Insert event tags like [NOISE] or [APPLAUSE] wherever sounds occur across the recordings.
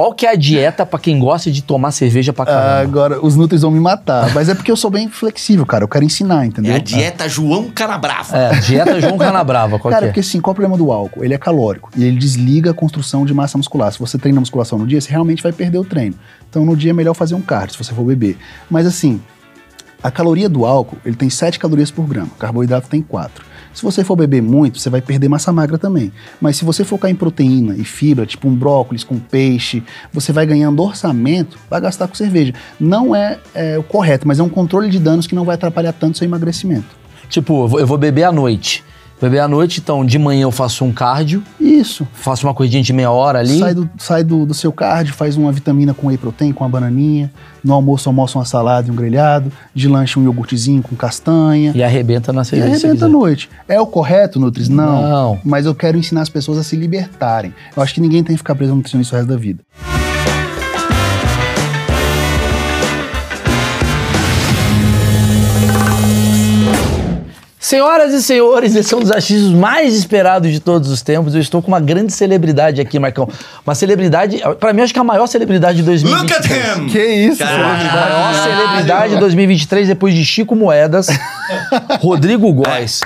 Qual que é a dieta pra quem gosta de tomar cerveja pra Ah, caramba? agora, os Nutris vão me matar. Mas é porque eu sou bem flexível, cara. Eu quero ensinar, entendeu? É a dieta João Canabrava. É, dieta João [LAUGHS] Canabrava, qual Cara, que é? porque assim, qual é o problema do álcool? Ele é calórico e ele desliga a construção de massa muscular. Se você treina musculação no dia, você realmente vai perder o treino. Então no dia é melhor fazer um cardio, se você for beber. Mas assim, a caloria do álcool, ele tem 7 calorias por grama, o carboidrato tem 4. Se você for beber muito, você vai perder massa magra também. Mas se você focar em proteína e fibra, tipo um brócolis com peixe, você vai ganhando orçamento para gastar com cerveja. Não é, é o correto, mas é um controle de danos que não vai atrapalhar tanto seu emagrecimento. Tipo, eu vou beber à noite. Beber à noite, então de manhã eu faço um cardio, Isso. faço uma corridinha de meia hora ali. Sai, do, sai do, do seu cardio, faz uma vitamina com whey protein, com uma bananinha. No almoço, almoça uma salada e um grelhado. De lanche, um iogurtezinho com castanha. E arrebenta na E cerveja. se arrebenta à noite. É o correto, Nutris? Não. Não. Mas eu quero ensinar as pessoas a se libertarem. Eu acho que ninguém tem que ficar preso no nutricionista o resto da vida. Senhoras e senhores, esse é um dos achismos mais esperados de todos os tempos. Eu estou com uma grande celebridade aqui, Marcão. Uma celebridade, pra mim, acho que é a maior celebridade de 2023. Look at him! Que isso, Caralho. A maior celebridade de 2023 depois de Chico Moedas, [LAUGHS] Rodrigo Góes.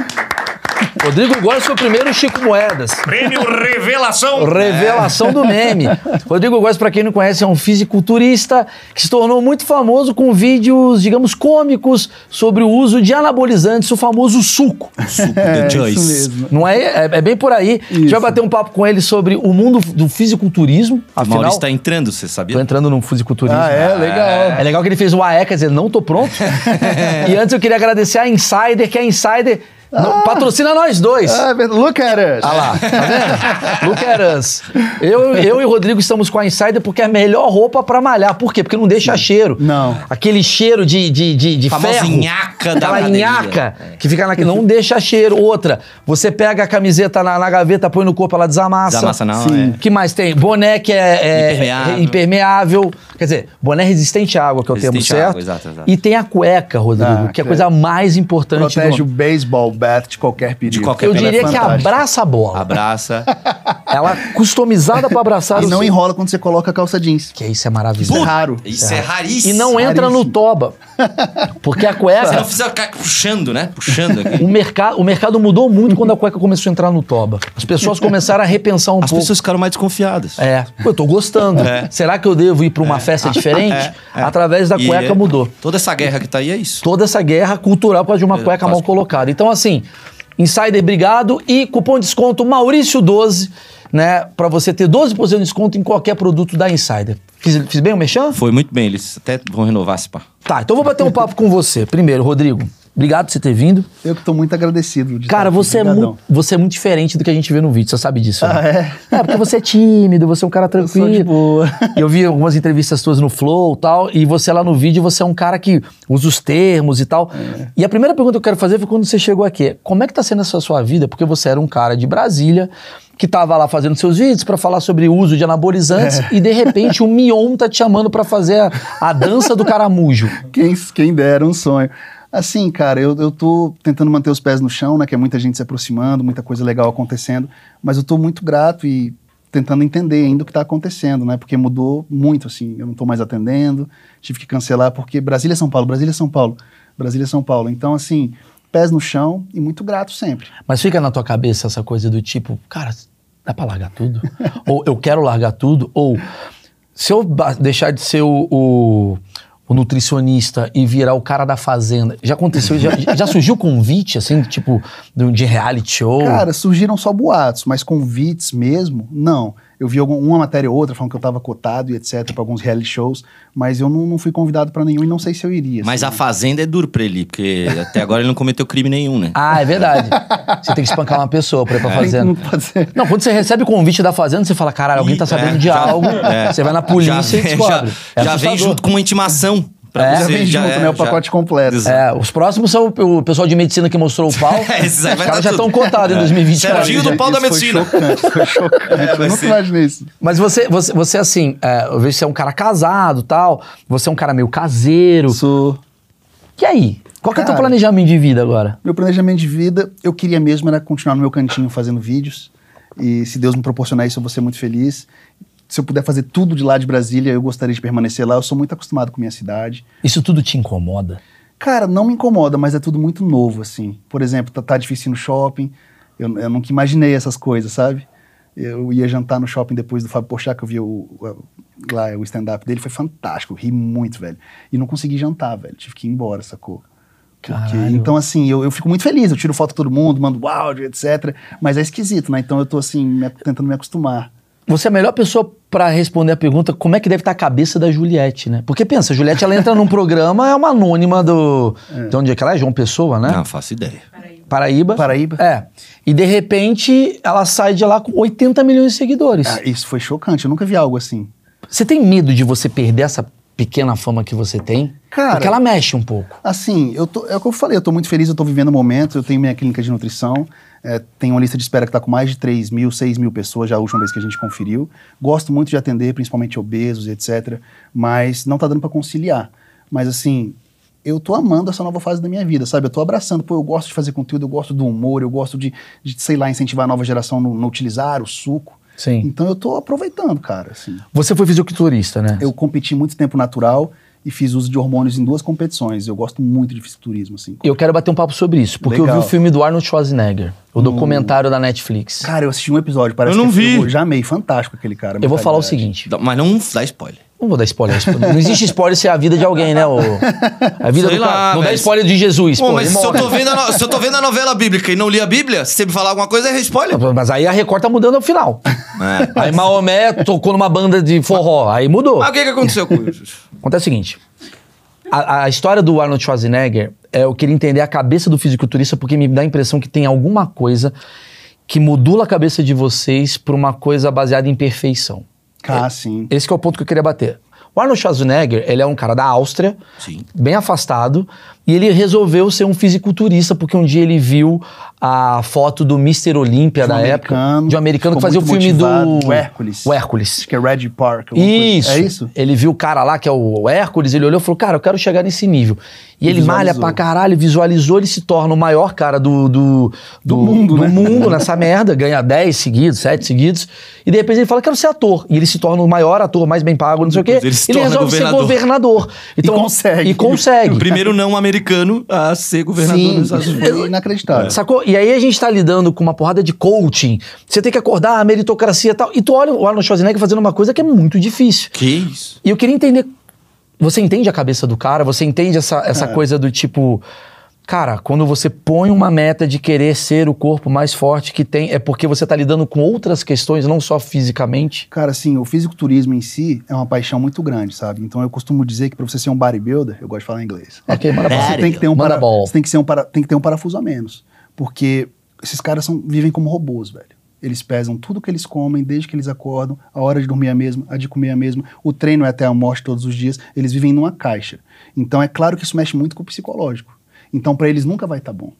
Rodrigo Góes foi o primeiro Chico Moedas. Prêmio Revelação! Revelação do meme. Rodrigo Góes, pra quem não conhece, é um fisiculturista que se tornou muito famoso com vídeos, digamos, cômicos sobre o uso de anabolizantes, o famoso suco. Suco É, isso Joyce. mesmo. Não é? É, é bem por aí. A gente vai bater um papo com ele sobre o mundo do fisiculturismo. O Afinal, Maurício tá entrando, você sabia? tô entrando no fisiculturismo. Ah, é? Legal. É legal que ele fez o AE, quer dizer, não tô pronto. [LAUGHS] e antes eu queria agradecer a Insider, que a Insider não- patrocina nós dois. Ah, é verdade. look at us. Ah lá, tá vendo? [LAUGHS] Look at us. Eu, eu e o Rodrigo estamos com a Insider porque é a melhor roupa pra malhar. Por quê? Porque não deixa cheiro. Não. Aquele cheiro de, de, de, de Famosa ferro. nhaca da Aquela academia. nhaca que fica na... Não deixa cheiro. Outra, você pega a camiseta na, na gaveta, põe no corpo, ela desamassa. Desamassa não, Sim. é. O que mais tem? Boné que é, é- Impermeável. é impermeável. Quer dizer, boné resistente à água, que é o termo Resistente à certo. água, exato, exato. E tem a cueca, Rodrigo, Ah, que é a coisa mais importante Protege do o baseball bat de qualquer perigo. De qualquer Eu Ela é diria que abraça a bola. Abraça. [LAUGHS] Ela é customizada pra abraçar [LAUGHS] E não seu- enrola quando você coloca a calça jeans. Que isso é maravilhoso. Isso é raro. Isso é raríssimo. E não entra no Raríssimo. toba. Porque a Se não cueca. fizer ficar puxando, né? Puxando aqui. O mercado, o mercado mudou muito quando a cueca começou a entrar no toba. As pessoas começaram a repensar um As pouco. pessoas ficaram mais desconfiadas. É, pô, eu tô gostando. É. Será que eu devo ir pra uma festa [LAUGHS] diferente? É, é. Através da E cueca é- mudou. Toda essa guerra que tá aí é isso. Toda essa guerra cultural por causa de uma É, cueca mal colocada. Então, assim, Insider, obrigado. E cupom de desconto Maurício12, né? Pra você ter 12% de desconto em qualquer produto da Insider. Fiz, fiz bem o mexão? Foi muito bem, eles até vão renovar esse pá. Tá, então vou bater um papo com você. Primeiro, Rodrigo, obrigado por você ter vindo. Eu que tô muito agradecido. de Cara, você é, muito, você é muito diferente do que a gente vê no vídeo, você sabe disso. Ah, né? é? É, porque você é tímido, você é um cara Eu sou de tranquilo. boa. Eu vi algumas entrevistas tuas no Flow e tal, e você lá no vídeo, você é um cara que usa os termos e tal. É. E a primeira pergunta que eu quero fazer foi quando você chegou aqui. Como é que tá sendo essa sua vida? Porque você era um cara de Brasília, que tava lá fazendo seus vídeos pra falar sobre o uso de anabolizantes, É. e de repente o Mion tá te chamando pra fazer a, a dança do caramujo. Quem, quem dera, um sonho. Assim, cara, eu, eu tô tentando manter os pés no chão, né? Que é muita gente se aproximando, muita coisa legal acontecendo. Mas eu tô muito grato e tentando entender ainda o que tá acontecendo, né? Porque mudou muito, assim. Eu não tô mais atendendo, tive que cancelar, porque Brasília é São Paulo, Brasília é São Paulo, Brasília é São Paulo. Então, assim, pés no chão e muito grato sempre. Mas fica na tua cabeça essa coisa do tipo, cara, dá pra largar tudo? ou eu quero largar tudo? Ou se eu deixar de ser o, o, o nutricionista e virar o cara da fazenda, já aconteceu? já, [LAUGHS] já surgiu convite, assim, tipo, de reality show? Cara, surgiram só boatos, mas convites mesmo, não. Eu vi algum, uma matéria ou outra falando que eu tava cotado e etc para alguns reality shows, mas eu não, não fui convidado para nenhum e não sei se eu iria. Mas assim. a fazenda é duro pra ele, porque até agora ele não cometeu crime nenhum, né? Ah, é verdade. Você tem que espancar uma pessoa pra ir pra que- fazenda. não pode ser. Não, quando você recebe o convite da fazenda, você fala, caralho, alguém tá sabendo é, de já- algo. [LAUGHS] é. Você vai na polícia já, e descobre. Já, É já vem assustador. junto com uma intimação. Pra É. você, Já vem junto, é, né? O pacote completo. Exato. É, os próximos são o o pessoal de medicina que mostrou o pau. [LAUGHS] É, esses aí vai Os caras já estão cotados em É. 2020. Serginho do pau da medicina. Foi chocante, foi [LAUGHS] chocante. eu vai nunca imaginei isso. Mas você, você, você assim, é, eu vejo que você é um cara casado tal, você é um cara meio caseiro. Sou. E aí? Qual que é o teu Cara. planejamento de vida agora? Meu planejamento de vida, eu queria mesmo era continuar no meu cantinho fazendo vídeos. E se Deus me proporcionar isso, eu vou ser muito feliz. Se eu puder fazer tudo de lá de Brasília, eu gostaria de permanecer lá. Eu sou muito acostumado com minha cidade. Isso tudo te incomoda? Cara, não me incomoda, mas é tudo muito novo, assim. Por exemplo, tá, tá difícil ir no shopping. Eu, eu nunca imaginei essas coisas, sabe? Eu ia jantar no shopping depois do Fábio Porchat, que eu vi o, o- lá, o stand-up dele, foi fantástico, eu ri muito, velho. E não consegui jantar, velho, tive que ir embora, sacou? Porque, então, assim, eu, eu fico muito feliz, eu tiro foto com todo mundo, mando áudio, etc. Mas é esquisito, né? Então eu tô, assim, me- tentando me acostumar. Você é a melhor pessoa pra responder a pergunta como é que deve estar a cabeça da Juliette, né? Porque pensa, a Juliette ela entra num programa, é uma anônima do. De onde é que ela é? João Pessoa, né? Não, faço ideia. Paraíba. Paraíba. É. E de repente ela sai de lá com 80 milhões de seguidores. Ah, isso foi chocante, eu nunca vi algo assim. Você tem medo de você perder essa pequena fama que você tem? Cara- Porque ela mexe um pouco. Assim, eu tô, é o que eu falei, eu tô muito feliz, eu tô vivendo o momento, eu tenho minha clínica de nutrição, é, tenho uma lista de espera que tá com mais de 3 mil, 6 mil pessoas, já a última vez que a gente conferiu. Gosto muito de atender, principalmente obesos etc, mas não tá dando para conciliar. Mas assim, eu tô amando essa nova fase da minha vida, sabe? Eu tô abraçando, pô, eu gosto de fazer conteúdo, eu gosto do humor, eu gosto de, de sei lá, incentivar a nova geração no, no utilizar o suco. Sim. Então eu tô aproveitando, cara, assim. Você foi fisiculturista, né? Eu competi muito tempo natural e fiz uso de hormônios em duas competições. Eu gosto muito de fisiculturismo, assim. Eu quero bater um papo sobre isso, porque eu Legal. vi o filme do Arnold Schwarzenegger, o documentário da Netflix. Cara, eu assisti um episódio, parece Eu não que vi. Eu já amei, fantástico aquele cara. eu vou falar o seguinte. Dá- Mas não dá spoiler. Não vou dar spoiler. Não existe spoiler se é a vida de alguém, né? O... A vida Sei do cara. lá, Não dá velho. spoiler de Jesus, Pô, pô. mas se eu, tô vendo a no- se eu tô vendo a novela bíblica e não li a Bíblia, se você me falar alguma coisa, é spoiler. Mas aí a Record tá mudando o final. É. Aí Maomé tocou numa banda de forró, aí mudou. Mas o que, que aconteceu com isso? Acontece o seguinte: a, a história do Arnold Schwarzenegger, é, eu queria entender a cabeça do fisiculturista, porque me dá a impressão que tem alguma coisa que modula a cabeça de vocês pra uma coisa baseada em perfeição. Ah, sim. Esse que é o ponto que eu queria bater. O Arnold Schwarzenegger, ele é um cara da Áustria, Sim. bem afastado, e ele resolveu ser um fisiculturista porque um dia ele viu a foto do Mr. Olímpia um da época, de um americano que fazia o filme motivado, do o Hércules. O Hércules. Acho que é Red Park. coisa. Isso. É isso? Ele viu o cara lá, que é o Hércules, ele olhou e falou, cara, eu quero chegar nesse nível. E, E ele malha pra caralho, visualizou, ele se torna o maior cara do, do, Do mundo, do né? mundo [LAUGHS] nessa merda, ganha 10 seguidos, 7 seguidos, e de repente ele fala, quero ser ator. E ele se torna o maior ator, mais bem pago, não sei o quê. Ele se ele torna resolve ser governador. Então, E consegue. E consegue. O primeiro não americano a ser governador Sim, dos Estados Unidos. inacreditável. Sacou? E aí a gente tá lidando com uma porrada de coaching. Você tem que acordar a meritocracia e tal. E tu olha o Arnold Schwarzenegger fazendo uma coisa que é muito difícil. Que isso? E eu queria entender. Você entende a cabeça do cara? Você entende essa, essa coisa do tipo. Cara, quando você põe uma meta de querer ser o corpo mais forte que tem, é porque você tá lidando com outras questões, não só fisicamente. Cara, assim, o fisiculturismo em si é uma paixão muito grande, sabe? Então eu costumo dizer que pra você ser um bodybuilder, eu gosto de falar inglês. Ok, manda bala. Você tem que ter um, para, você tem que ser um para, tem que ter um parafuso a menos, porque esses caras são, vivem como robôs, velho. Eles pesam tudo que eles comem desde que eles acordam, a hora de dormir é a mesma, a de comer é a mesma, o treino é até a morte todos os dias, eles vivem numa caixa. Então é claro que isso mexe muito com o psicológico. Então pra eles nunca vai estar bom.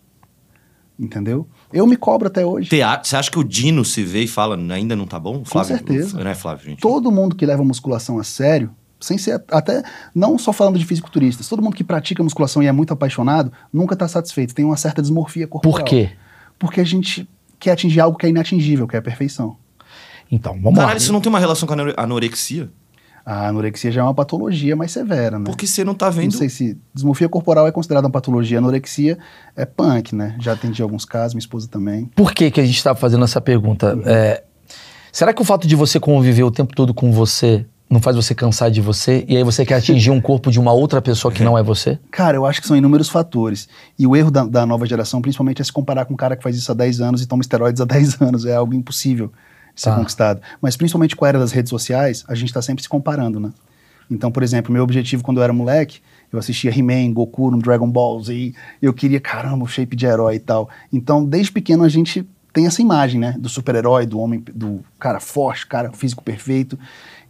Entendeu? Eu me cobro até hoje. Teatro, você acha que o Dino se vê e fala, ainda não tá bom? Flávio, certeza. Não é Flávio, gente? Todo mundo que leva a musculação a sério, sem ser até não só falando de fisiculturistas, todo mundo que pratica musculação e é muito apaixonado, nunca está satisfeito, tem uma certa desmorfia corporal. Por quê? Porque a gente quer atingir algo que é inatingível, que é a perfeição. Então, vamos Caralho, lá. isso não tem uma relação com a anore- anorexia? A anorexia já é uma patologia mais severa, né? Porque você não tá Não vendo... sei se desmorfia corporal é considerada uma patologia, anorexia é punk, né? Já atendi alguns casos, minha esposa também. Por que, que a gente está fazendo essa pergunta? É, será que o fato de você conviver o tempo todo com você não faz você cansar de você? E aí você quer atingir um corpo de uma outra pessoa que não é você? Cara, eu acho que são inúmeros fatores. E o erro da, da nova geração, principalmente, é se comparar com um cara que faz isso há 10 anos e toma esteroides há [LAUGHS] 10 anos. É algo impossível de ser Tá. conquistado. Mas principalmente com a era das redes sociais, a gente está sempre se comparando, né? Então, por exemplo, meu objetivo quando eu era moleque, eu assistia He-Man, Goku no Dragon Ball Z, eu queria, caramba, o shape de herói e tal. Então, desde pequeno a gente tem essa imagem, né? Do super-herói, do homem, do cara forte, cara físico perfeito.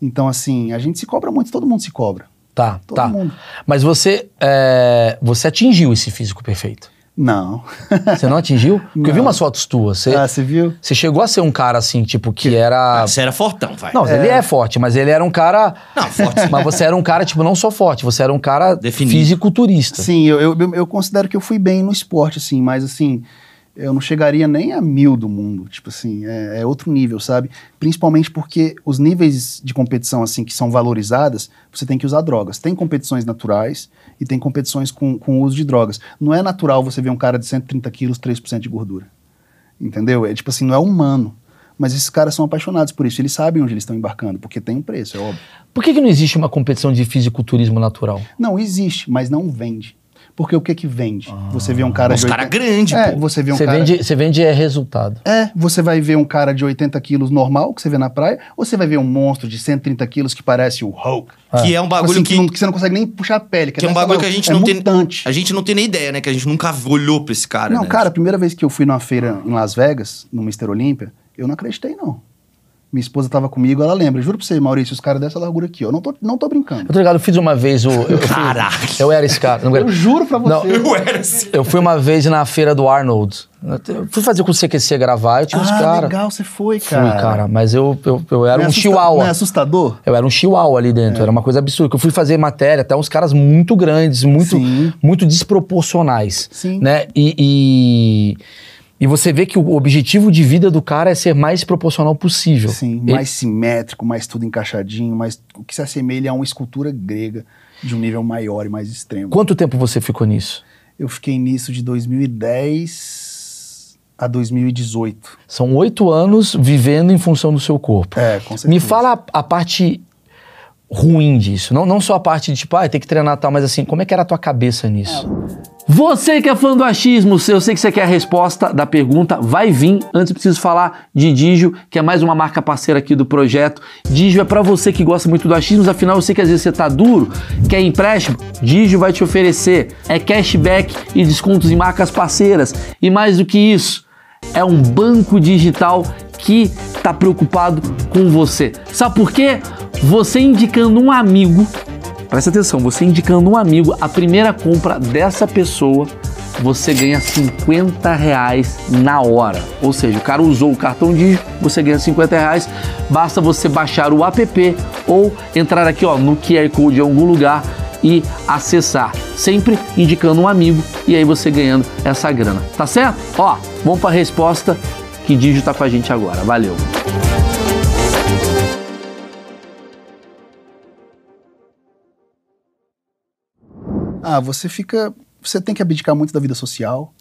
Então, assim, a gente se cobra muito, todo mundo se cobra. Tá, Todo tá. mundo. Mas você, é, você atingiu esse físico perfeito. Não. Você não atingiu? [LAUGHS] Porque eu vi Não. umas fotos tuas. Você, ah, você viu? você chegou a ser um cara assim, tipo, que era. Ah, Você era fortão, vai. Não, ele é forte, mas ele era um cara. Não, forte sim. [LAUGHS] Mas você era um cara, tipo, não só forte, você era um cara Definido. fisiculturista. Sim, eu, eu, eu considero que eu fui bem no esporte, assim, mas assim, eu não chegaria nem a mil do mundo. Tipo assim, é, é outro nível, sabe? Principalmente porque os níveis de competição, assim, que são valorizadas, você tem que usar drogas. Tem competições naturais e tem competições com, com uso de drogas. Não é natural você ver um cara de 130 quilos, 3% de gordura. Entendeu? É tipo assim, não é humano. Mas esses caras são apaixonados por isso. Eles sabem onde eles estão embarcando, porque tem um preço, é óbvio. Por que, que não existe uma competição de fisiculturismo natural? Não, existe, mas não vende. Porque o que que vende? você vê um cara Os de cara 80 grande, É, pô. você vê um Você cara... vende, você vende é resultado. É, você vai ver um cara de 80 quilos normal, que você vê na praia, ou você vai ver um monstro de 130 quilos que parece o Hulk. Que é um bagulho Assim, que, não- você não consegue nem puxar a pele. que é um dessa bagulho que a gente é não tem. mutante. A gente não tem nem ideia, né? Que a gente nunca olhou pra esse cara. Não, né? cara, a primeira vez que eu fui numa feira em Las Vegas, no Mr. Olímpia, eu não acreditei, não. Minha esposa tava comigo, ela lembra. Juro pra você, Maurício, os caras dessa largura aqui, ó. Eu não tô, não tô brincando. Eu tô ligado, eu fiz uma vez o. Eu, fui- Caralho. eu era esse cara. Não, Eu juro pra você. Não, Eu era assim. Eu fui uma vez na feira do Arnold. Eu fui fazer com o CQC gravar, eu tinha uns ah, caras. legal, você foi, Fui, cara. cara, mas eu, eu, eu era Não é um assusta- chihuahua. Não é assustador? Eu era um chihuahua ali dentro, era uma coisa absurda. que Eu fui fazer matéria, até uns caras muito grandes, muito, Sim. muito desproporcionais. Sim. Né? E, e, e você vê que o objetivo de vida do cara é ser mais proporcional possível. Sim, Ele- mais simétrico, mais tudo encaixadinho, mais o que se assemelha a uma escultura grega de um nível maior e mais extremo. Quanto tempo você ficou nisso? Eu fiquei nisso de 2010 a 2018. São oito anos vivendo em função do seu corpo. É, com certeza. Me fala a, a parte ruim disso. Não, não só a parte de tipo, ah, tem que treinar tal, mas assim, como é que era a tua cabeça nisso? Você que é fã do achismo, eu sei que você quer a resposta da pergunta, vai vir. Antes preciso falar de Digio, que é mais uma marca parceira aqui do projeto. Digio é pra você que gosta muito do achismo, afinal eu sei que às vezes você tá duro, quer empréstimo, Digio vai te oferecer é cashback e descontos em marcas parceiras. E mais do que isso, é um banco digital que está preocupado com você. Sabe por quê? Você indicando um amigo, presta atenção, você indicando um amigo, a primeira compra dessa pessoa, você ganha 50 reais na hora. Ou seja, o cara usou o cartão Digio, você ganha 50 reais, basta você baixar o app ou entrar aqui ó, no QR Code em algum lugar e acessar, sempre indicando um amigo e aí você ganhando essa grana, tá certo? Ó, vamos para a resposta que Digio tá com a gente agora. Valeu. Ah, você fica. Você tem que abdicar muito da vida social,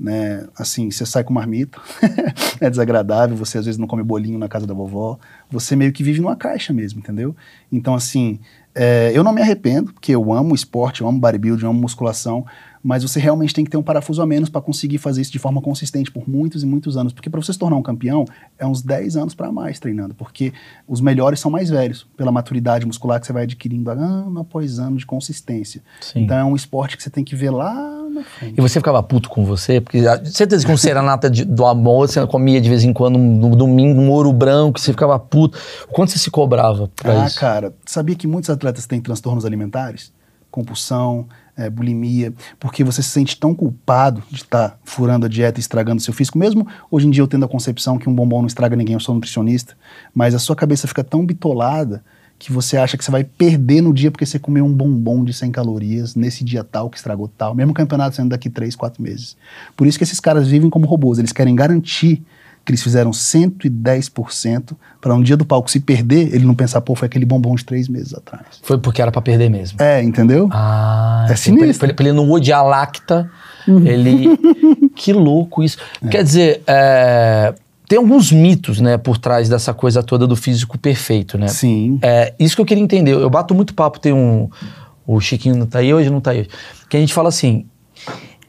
né? Assim, você sai com marmita, [LAUGHS] é desagradável, você às vezes não come bolinho na casa da vovó, você meio que vive numa caixa mesmo, entendeu? Então, assim, é, eu não me arrependo, porque eu amo esporte, eu amo bodybuilding, eu amo musculação, mas você realmente tem que ter um parafuso a menos para conseguir fazer isso de forma consistente por muitos e muitos anos. Porque para você se tornar um campeão, é uns 10 anos para mais treinando, porque os melhores são mais velhos, pela maturidade muscular que você vai adquirindo ano após ano de consistência. Sim. Então é um esporte que você tem que ver lá na frente. E você ficava puto com você? Porque a- certeza que com serenata de- do amor, você comia de vez em quando no domingo um ouro branco, você ficava puto. Quanto você se cobrava pra Ah, isso? cara, sabia que muitos atletas têm transtornos alimentares? Compulsão, é, bulimia, porque você se sente tão culpado de estar furando a dieta e estragando seu físico, mesmo hoje em dia eu tendo a concepção que um bombom não estraga ninguém, eu sou nutricionista, mas a sua cabeça fica tão bitolada que você acha que você vai perder no dia porque você comeu um bombom de 100 calorias nesse dia tal que estragou tal, mesmo campeonato sendo daqui 3, 4 meses. Por isso que esses caras vivem como robôs, eles querem garantir que eles fizeram 110% para um dia do palco se perder, ele não pensar, pô, foi aquele bombom de três meses atrás. Foi porque era pra perder mesmo. É, entendeu? Ah, É entendi. pra, ele- sinistro. pra ele- pra ele não odiar a lacta, ele... [LAUGHS] que louco isso. Quer dizer, é, tem alguns mitos, né, por trás dessa coisa toda do físico perfeito, né? Sim. É, isso que eu queria entender. Eu bato muito papo, tem um... O Chiquinho não tá aí hoje, não tá aí hoje. Que a gente fala assim,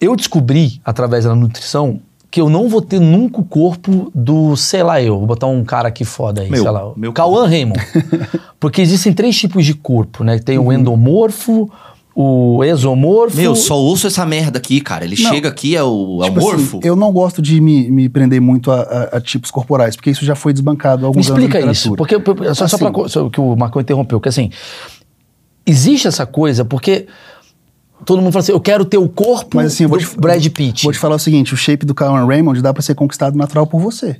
eu descobri, através da nutrição, que eu não vou ter nunca o corpo do, sei lá eu, vou botar um cara aqui foda aí, Meu, sei lá, meu Cauã Raymond. [LAUGHS] Porque existem três tipos de corpo, né? Tem Uhum. o endomorfo, o exomorfo... Meu, só ouço essa merda aqui, cara. Ele Não. chega aqui, é o, é o Tipo assim, morfo. eu não gosto de me, me prender muito a, a- a tipos corporais, porque isso já foi desbancado há Me alguns anos na explica isso, porque só, só Assim. pra co- só que o Marcão interrompeu, porque assim, existe essa coisa, porque todo mundo fala assim, eu quero ter o corpo Mas assim, eu vou do te, Brad Pitt. vou te falar o seguinte, o shape do Kyle Raymond dá pra ser conquistado natural por você.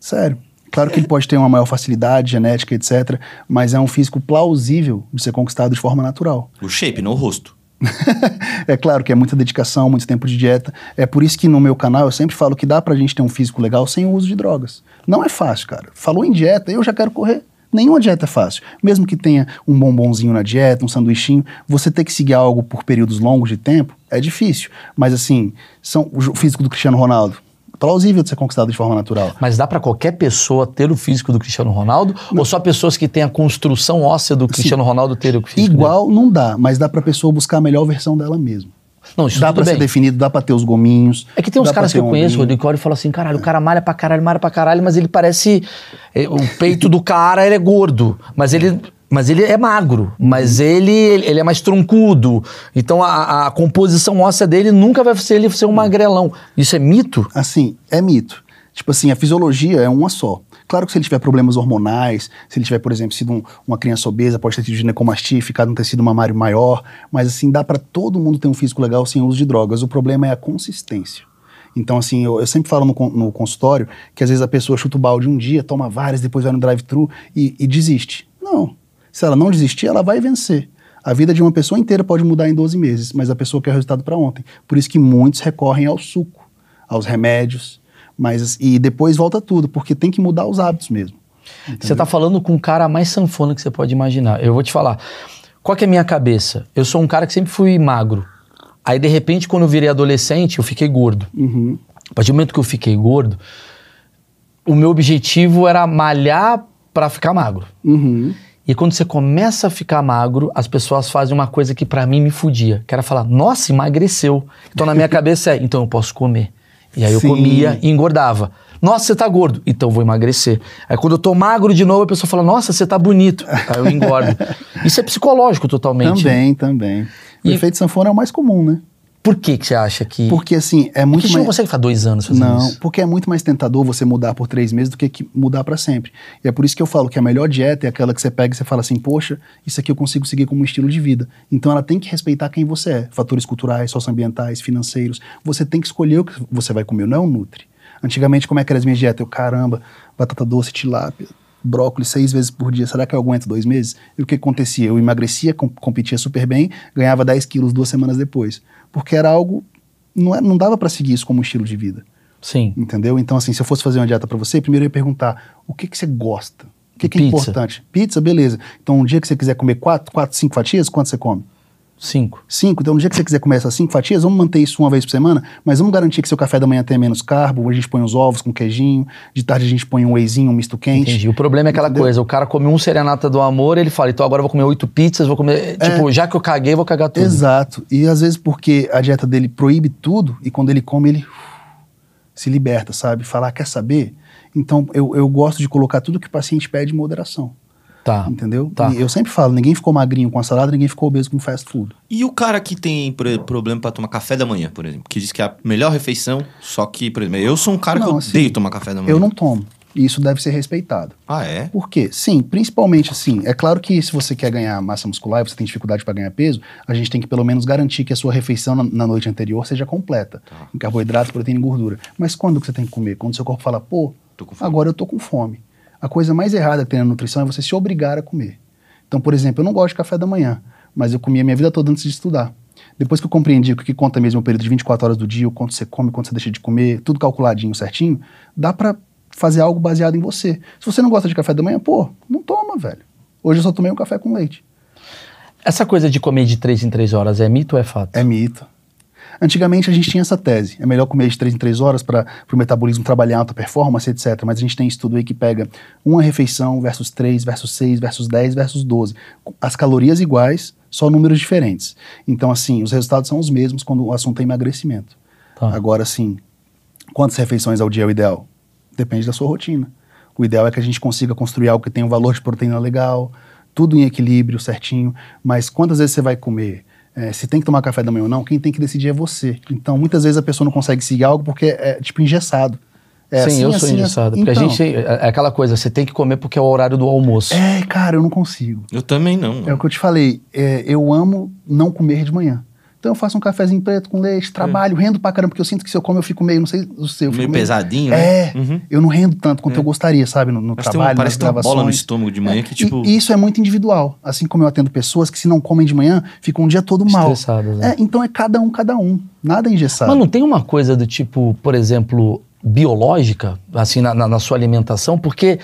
Sério. Claro que ele pode ter uma maior facilidade genética, etc., mas é um físico plausível de ser conquistado de forma natural. O shape, não o rosto. [LAUGHS] é claro que é muita dedicação, muito tempo de dieta. É por isso que no meu canal eu sempre falo que dá pra gente ter um físico legal sem o uso de drogas. Não é fácil, cara. Falou em dieta, eu já quero correr. Nenhuma dieta é fácil. Mesmo que tenha um bombonzinho na dieta, um sanduichinho, você ter que seguir algo por períodos longos de tempo é difícil. Mas assim, são, o físico do Cristiano Ronaldo, plausível de ser conquistado de forma natural. Mas dá pra qualquer pessoa ter o físico do Cristiano Ronaldo? Ou só pessoas que têm a construção óssea do Cristiano Ronaldo ter o físico dele? Igual não dá, mas dá pra pessoa buscar a melhor versão dela mesma. Não, isso dá bem. ser definido, dá pra ter os gominhos. É que tem uns caras que eu conheço. Rodrigo, olha e fala assim, caralho, o cara malha pra caralho, malha pra caralho, mas ele parece... eh, O [LAUGHS] peito do cara, ele é gordo, mas ele... Mas ele é magro, mas ele, ele é mais troncudo. Então a, a composição óssea dele nunca vai ser ele ser um magrelão. Isso é mito? Assim, é mito. Tipo assim, a fisiologia é uma só. Claro que se ele tiver problemas hormonais, se ele tiver, por exemplo, sido um- uma criança obesa, pode ter tido ginecomastia, ficado um tecido mamário maior, mas assim, dá pra todo mundo ter um físico legal sem uso de drogas. O problema é a consistência. Então, assim, eu, eu sempre falo no, no consultório que às vezes a pessoa chuta o balde um dia, toma várias, depois vai no drive-thru e, e desiste. Não. Se ela não desistir, ela vai vencer. A vida de uma pessoa inteira pode mudar em 12 meses, mas a pessoa quer resultado para ontem. Por isso que muitos recorrem ao suco, aos remédios, mas e depois volta tudo, porque tem que mudar os hábitos mesmo. Você tá falando com o cara mais sanfona que você pode imaginar. Eu vou te falar. Qual que é a minha cabeça? Eu sou um cara que sempre fui magro. Aí, de repente, quando eu virei adolescente, eu fiquei gordo. Uhum. A partir do momento que eu fiquei gordo, o meu objetivo era malhar pra ficar magro. Uhum. E quando você começa a ficar magro, as pessoas fazem uma coisa que pra mim me fudia. Que era falar, nossa, emagreceu. Então na minha [LAUGHS] cabeça é, então eu posso comer. E aí eu Sim. comia e engordava. Nossa, você tá gordo. Então eu vou emagrecer. Aí quando eu tô magro de novo, a pessoa fala, nossa, você tá bonito. Aí eu engordo. [LAUGHS] Isso é psicológico totalmente. Também, também. O E- efeito sanfona é o mais comum, né? Por que, que você acha que. Porque assim, é É muito a gente não mais... consegue ficar dois anos fazendo Não, isso. porque é muito mais tentador você mudar por três meses do que que mudar para sempre. E é por isso que eu falo que a melhor dieta é aquela que você pega e você fala assim, poxa, isso aqui eu consigo seguir como um estilo de vida. Então ela tem que respeitar quem você é. Fatores culturais, socioambientais, financeiros. Você tem que escolher o que você vai comer, não é um nutri. Antigamente, como é que era as minhas dietas? Eu, caramba, batata doce, tilápia, brócolis seis vezes por dia. Será que eu aguento dois meses? E o que acontecia? Eu emagrecia, com- competia super bem, ganhava 10 quilos duas semanas depois. Porque era algo... Não, é- não dava para seguir isso como estilo de vida. Sim. Entendeu? Então, assim, se eu fosse fazer uma dieta pra você, primeiro eu ia perguntar o que, que você gosta? O que, que é importante? Pizza, beleza. Então, um dia que você quiser comer quatro, quatro, cinco fatias, quanto você come? Cinco. Cinco. Então, no dia que você quiser comer essas cinco fatias, vamos manter isso uma vez por semana, mas vamos garantir que seu café da manhã tenha menos carbo, a gente põe os ovos com queijinho, de tarde a gente põe um wheyzinho, um misto quente. Entendi. O problema é aquela Entendeu? coisa, o cara come um serenata do amor, ele fala, então agora eu vou comer oito pizzas, vou comer. Tipo, já que eu caguei, vou cagar tudo. Exato. E às vezes porque a dieta dele proíbe tudo e quando ele come, ele se liberta, sabe? Falar, quer saber? Então, eu, eu gosto de colocar tudo que o paciente pede em moderação. Tá. Entendeu? Tá. Eu sempre falo, ninguém ficou magrinho com a salada, ninguém ficou obeso com fast food. E o cara que tem problema pra tomar café da manhã, por exemplo, que diz que é a melhor refeição, só que, por exemplo, eu sou um cara que Não, eu assim, odeio tomar café da manhã. Eu não tomo. E isso deve ser respeitado. Ah, é? Por quê? Sim, principalmente assim. É claro que se você quer ganhar massa muscular e você tem dificuldade para ganhar peso, a gente tem que pelo menos garantir que a sua refeição na, na noite anterior seja completa. Tá. Em carboidratos, proteína e gordura. Mas quando que você tem que comer? Quando seu corpo fala, pô, Tô com fome. agora eu tô com fome. A coisa mais errada que tem na nutrição é você se obrigar a comer. Então, por exemplo, eu não gosto de café da manhã, mas eu comia a minha vida toda antes de estudar. Depois que eu compreendi o que conta mesmo é o período de 24 horas do dia, o quanto você come, o quanto você deixa de comer, tudo calculadinho, certinho, dá pra fazer algo baseado em você. Se você não gosta de café da manhã, pô, não toma, velho. Hoje eu só tomei um café com leite. Essa coisa de comer de três em três horas é mito ou é fato? É mito. Antigamente a gente tinha essa tese. É melhor comer de 3 em 3 horas para o metabolismo trabalhar alta performance, etc. Mas a gente tem estudo aí que pega uma refeição versus 3, versus 6, versus 10, versus 12. As calorias iguais, só números diferentes. Então, assim, os resultados são os mesmos quando o assunto é emagrecimento. Tá. Agora, assim, quantas refeições ao dia é o ideal? Depende da sua rotina. O ideal é que a gente consiga construir algo que tenha um valor de proteína legal, tudo em equilíbrio, certinho. Mas quantas vezes você vai comer? É, se tem que tomar café da manhã ou não, quem tem que decidir é você. Então, muitas vezes a pessoa não consegue seguir algo porque é, tipo, engessado. É Sim, assim, eu sou assim, engessado. assim. Porque a Então, gente. É é aquela coisa, você tem que comer porque é o horário do almoço. É, cara, eu não consigo. Eu também não. É o que eu te falei. é, eu amo não comer de manhã. Então eu faço um cafezinho preto com leite, trabalho, rendo pra caramba, porque eu sinto que se eu como eu fico meio, não sei o seu, eu Meio fico pesadinho, É, né? Uhum. eu não rendo tanto quanto eu gostaria, sabe, no, no tem um- trabalho, parece nas que tem uma bola no gravações. estômago de manhã que, tipo... E, e isso é muito individual. Assim como eu atendo pessoas que se não comem de manhã, ficam um dia todo mal. Estressadas, né? É, então é cada um, cada um. Nada é engessado. Mas não tem uma coisa do tipo, por exemplo, biológica, assim, na, na- na sua alimentação? Porque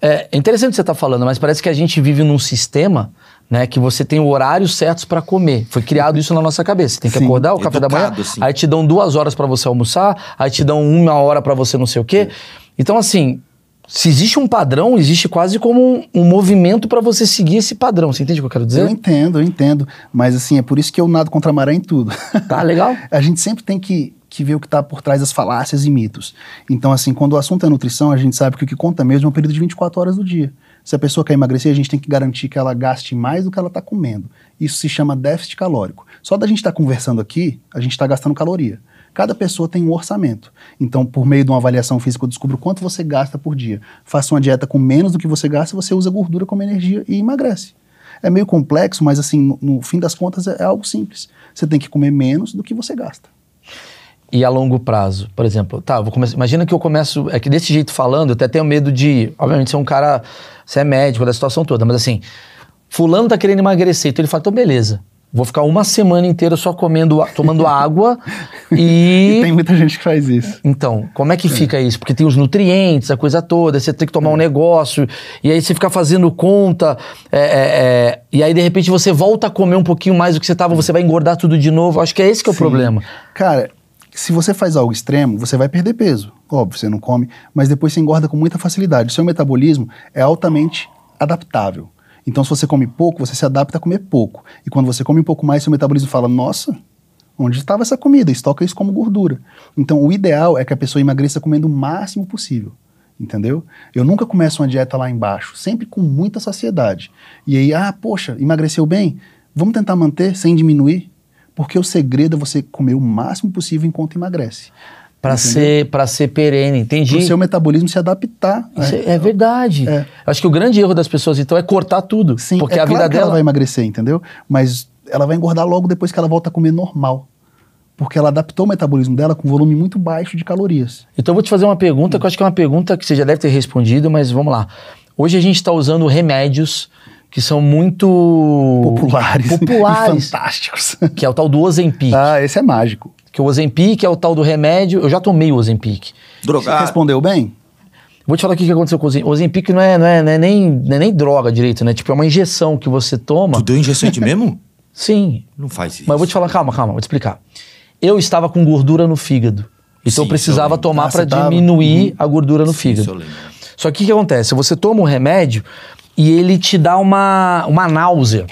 é, é interessante o que você está falando, mas parece que a gente vive num sistema né, que você tem horários certos para comer. Foi criado isso na nossa cabeça. Tem que Sim. acordar o café da manhã, Educado, assim. aí te dão duas horas para você almoçar, aí te dão uma hora para você não sei o quê. Então, assim, se existe um padrão, existe quase como um, um movimento para você seguir esse padrão. Você entende o que eu quero Eu dizer? entendo, eu entendo. Mas assim, é por isso que eu nado contra a maré em tudo. Tá legal? [LAUGHS] a gente sempre tem que, que ver o que está por trás das falácias e mitos. Então, assim, quando o assunto é nutrição, a gente sabe que o que conta mesmo é um período de 24 horas do dia. Se a pessoa quer emagrecer, a gente tem que garantir que ela gaste mais do que ela está comendo. Isso se chama déficit calórico. Só da gente estar conversando aqui, a gente está gastando caloria. Cada pessoa tem um orçamento. Então, por meio de uma avaliação física, eu descubro quanto você gasta por dia. Faça uma dieta com menos do que você gasta, você usa gordura como energia e emagrece. É meio complexo, mas assim, no, no fim das contas é, é algo simples. Você tem que comer menos do que você gasta. E a longo prazo, por exemplo, tá, começar, imagina que eu começo, é que desse jeito falando, eu até tenho medo de, obviamente, ser um cara, você é médico da situação toda, mas assim, fulano tá querendo emagrecer, então ele fala, então beleza, vou ficar uma semana inteira só comendo, tomando [LAUGHS] água e... E tem muita gente que faz isso. Então, como é que fica isso? Porque tem os nutrientes, a coisa toda, você tem que tomar um negócio, e aí você fica fazendo conta, é, é, é, e aí de repente você volta a comer um pouquinho mais do que você estava, você vai engordar tudo de novo. Acho que é esse que é o Sim. problema. Cara, se você faz algo extremo, você vai perder peso. Óbvio, você não come, mas depois você engorda com muita facilidade. O seu metabolismo é altamente adaptável. Então, se você come pouco, você se adapta a comer pouco. E quando você come um pouco mais, seu metabolismo fala: Nossa, onde estava essa comida? Estoca isso como gordura. Então, o ideal é que a pessoa emagreça comendo o máximo possível. Entendeu? Eu nunca começo uma dieta lá embaixo, sempre com muita saciedade. E aí, ah, poxa, emagreceu bem? Vamos tentar manter sem diminuir? Porque o segredo é você comer o máximo possível enquanto emagrece. Entendeu? ser, pra ser perene, entendi. Para o seu metabolismo se adaptar. Né? é, é verdade. É. Acho que o grande erro das pessoas, então, é cortar tudo. Sim, porque é a vida claro que dela. ela vai emagrecer, entendeu? Mas ela vai engordar logo depois que ela volta a comer normal. Porque ela adaptou o metabolismo dela com um volume muito baixo de calorias. Então eu vou te fazer uma pergunta que eu acho que é uma pergunta que você já deve ter respondido, mas vamos lá. Hoje a gente está usando remédios que são muito Populares. populares E fantásticos. que é o tal do Ozempic. ah, esse é mágico. Que o Ozempic é o tal do remédio. Eu já tomei o Ozempic. Você Drogado. respondeu bem? Vou te falar o que aconteceu com o Ozempic. O Ozempic não é, não, é, não, é nem, não é nem droga direito, né? Tipo, é uma injeção que você toma. Tu deu injeção de mesmo? [LAUGHS] Sim. Não faz isso. Mas eu vou te falar, calma, calma, vou te explicar. Eu estava com gordura no fígado. Então Sim, eu precisava eu tomar Ah, para você tava? diminuir a gordura no Sim, fígado. isso eu lembro. Só que o que acontece? Você toma um remédio e ele te dá uma, uma náusea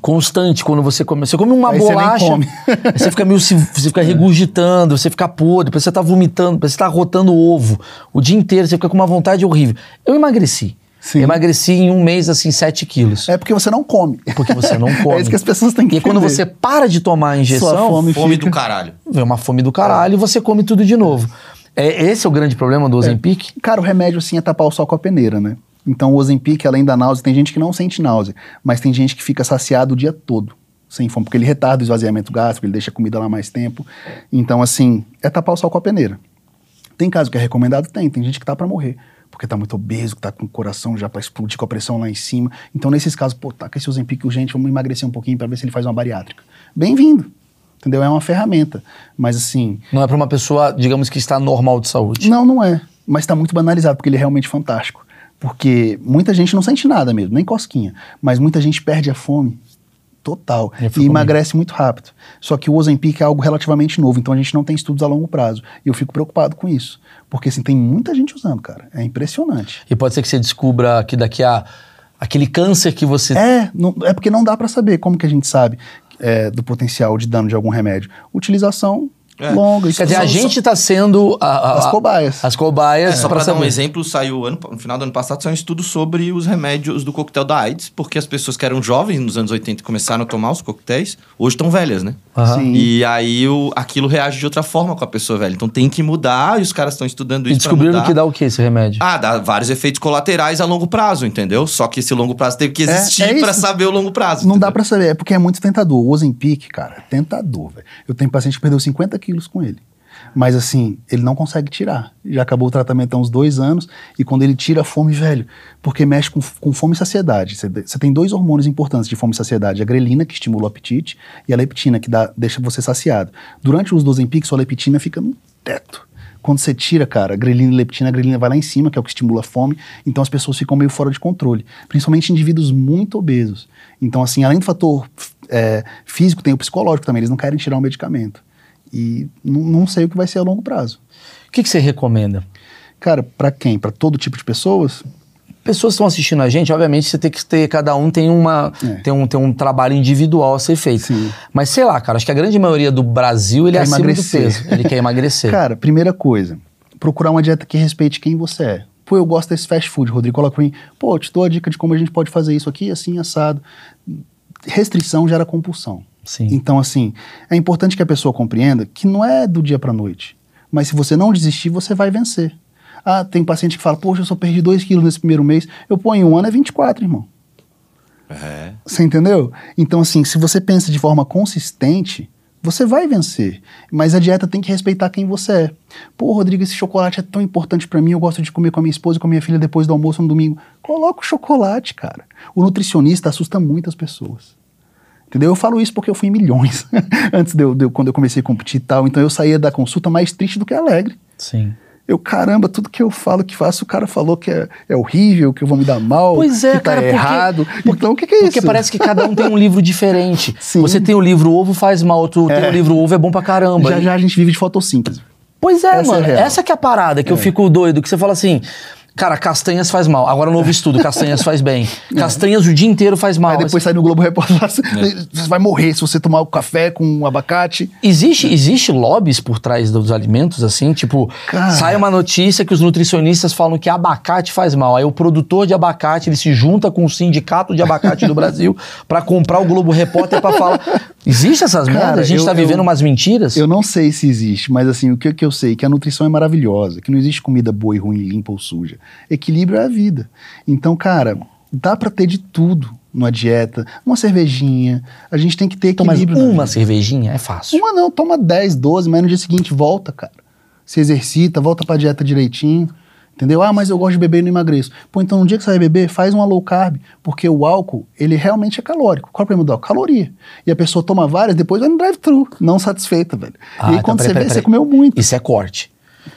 constante quando você come. Você come uma Aí você bolacha, come. aí [LAUGHS] você fica meio se- você fica regurgitando, você fica podre, depois você tá vomitando, depois você tá rotando ovo o dia inteiro, você fica com uma vontade horrível. Eu emagreci. Sim. Emagreci em um mês, assim, 7 quilos. É porque você não come. Porque você não come. [LAUGHS] É isso que as pessoas têm que E quando você para de tomar a injeção, Sua fome Fome fica- do caralho. vem uma fome do caralho e você come tudo de novo. É, esse é o grande problema do Ozempic? Cara, o remédio assim é tapar o sol com a peneira, né? Então o Ozempic, além da náusea, tem gente que não sente náusea, mas tem gente que fica saciado o dia todo, sem fome, porque ele retarda o esvaziamento gástrico, ele deixa a comida lá mais tempo. Então, assim, é tapar o sol com a peneira. Tem caso que é recomendado? Tem. Tem gente que tá pra morrer, porque tá muito obeso, que tá com o coração já pra explodir com a pressão lá em cima. Então, nesses casos, pô, taca esse Ozempic urgente, vamos emagrecer um pouquinho pra ver se ele faz uma bariátrica. Bem-vindo. Entendeu? É uma ferramenta. Mas assim, Não é para uma pessoa, digamos que está normal de saúde. não, não é. Mas está muito banalizado, porque ele é realmente fantástico. Porque muita gente não sente nada mesmo, nem cosquinha. Mas muita gente perde a fome total fico e emagrece muito rápido. Só que o Ozempic é algo relativamente novo, então a gente não tem estudos a longo prazo. E eu fico preocupado com isso. Porque assim, tem muita gente usando, cara. É impressionante. E pode ser que você descubra que daqui a aquele câncer que você É, não- é porque não dá para saber como que a gente sabe é, do potencial de dano de algum remédio. Utilização É. Quer dizer, a gente está sendo a- a- As cobaias. As cobaias É, só pra pra dar um exemplo, saiu ano, no final do ano passado, saiu um estudo sobre os remédios do coquetel da AIDS, porque as pessoas que eram jovens nos anos 80 e começaram a tomar os coquetéis, hoje estão velhas, né? Sim. E aí o, aquilo reage de outra forma com a pessoa velha. Então tem que mudar e os caras estão estudando E isso pra descobriram mudar. que dá o que esse remédio? Ah, dá vários efeitos colaterais a longo prazo, entendeu? Só que esse longo prazo teve que É, existir é pra isso. saber o longo prazo. Não dá entendeu? pra saber, é porque é muito tentador. O Ozempic, cara, é tentador, velho. Eu tenho paciente que perdeu 50 quilos com ele. Mas assim, ele não consegue tirar. Já acabou o tratamento há uns dois anos, e quando ele tira a fome, velho, porque mexe com, com fome e saciedade. Você tem dois hormônios importantes de fome e saciedade: a grelina, que estimula o apetite, e a leptina, que dá, deixa você saciado. Durante o uso do Ozempic, sua leptina fica no teto. Quando você tira, cara, grelina e leptina, a grelina vai lá em cima, que é o que estimula a fome, então as pessoas ficam meio fora de controle. Principalmente indivíduos muito obesos. Então, assim, além do fator é, físico, tem o psicológico também. Eles não querem tirar o medicamento. E não, sei o que vai ser a longo prazo. O que, que você recomenda? Cara, pra quem? Pra todo tipo de pessoas? Pessoas que estão assistindo a gente, obviamente você tem que ter, cada um tem uma É. tem um, tem um trabalho individual a ser feito. Sim. Mas sei lá, cara, acho que a grande maioria do Brasil ele é Quer acima emagrecer. do peso. Ele quer emagrecer. [LAUGHS] Cara, primeira coisa, procurar uma dieta que respeite quem você é. Pô, eu gosto desse fast food, Rodrigo coloca pra mim, pô, te dou a dica de como a gente pode fazer isso aqui, assim, assado. Restrição gera compulsão. Sim. Então, assim, é importante que a pessoa compreenda que não é do dia pra noite. Mas se você não desistir, você vai vencer. Ah, tem paciente que fala, poxa, eu só perdi 2 quilos nesse primeiro mês. Eu ponho um ano, é 24, irmão. É. Você entendeu? Então, assim, se você pensa de forma consistente, você vai vencer. Mas a dieta tem que respeitar quem você é. Pô, Rodrigo, esse chocolate é tão importante pra mim, eu gosto de comer com a minha esposa e com a minha filha depois do almoço no domingo. Coloca o chocolate, cara. O nutricionista assusta muitas pessoas. Entendeu? Eu falo isso porque eu fui em milhões [LAUGHS] antes de eu, de eu- quando eu comecei a competir e tal. Então eu saía da consulta mais triste do que alegre. Sim. Eu, caramba, tudo que eu falo, que faço, o cara falou que é, é horrível, que eu vou me dar mal, Pois é, que tá cara, errado. porque- então, o que, que é isso? Porque parece que cada um tem um livro diferente. [LAUGHS] Sim. Você tem o livro ovo faz mal, tu tem É. o livro ovo é bom pra caramba. Já já a gente vive de fotossíntese. Pois é, Essa é mano. real. essa que é a parada, que eu fico doido, que você fala assim, cara, castanhas faz mal. Agora novo estudo, castanhas faz bem. [LAUGHS] Castanhas o dia inteiro faz mal. Aí depois sai no Globo Repórter, fala assim, você vai morrer se você tomar o café com um abacate. Existe, existe lobbies por trás dos alimentos, assim? Tipo, Cara. sai uma notícia que os nutricionistas falam que abacate faz mal. Aí o produtor de abacate, ele se junta com o sindicato de abacate do [LAUGHS] Brasil pra comprar o Globo Repórter pra falar... Existe essas Cara, merdas? A gente eu- tá vivendo eu- umas mentiras? Eu não sei se existe, mas assim, o que, que eu sei? Que a nutrição é maravilhosa, que não existe comida boa e ruim, limpa ou suja. Equilíbrio é a vida. Então, cara, dá pra ter de tudo numa dieta. Uma cervejinha, a gente tem que ter Então, equilíbrio. na uma cervejinha é fácil. Uma não, toma 10, 12, mas no dia seguinte volta, cara. Se exercita, volta pra dieta direitinho. Entendeu? Ah, mas eu gosto de beber e não emagreço. Pô, então no dia que você vai beber, faz uma low carb, porque o álcool, ele realmente é calórico. Qual é o problema do álcool? Caloria. E a pessoa toma várias, depois vai no drive-thru, não satisfeita, velho. Ah, e aí então, quando peraí, você peraí, vê, peraí. você comeu muito. Isso é corte.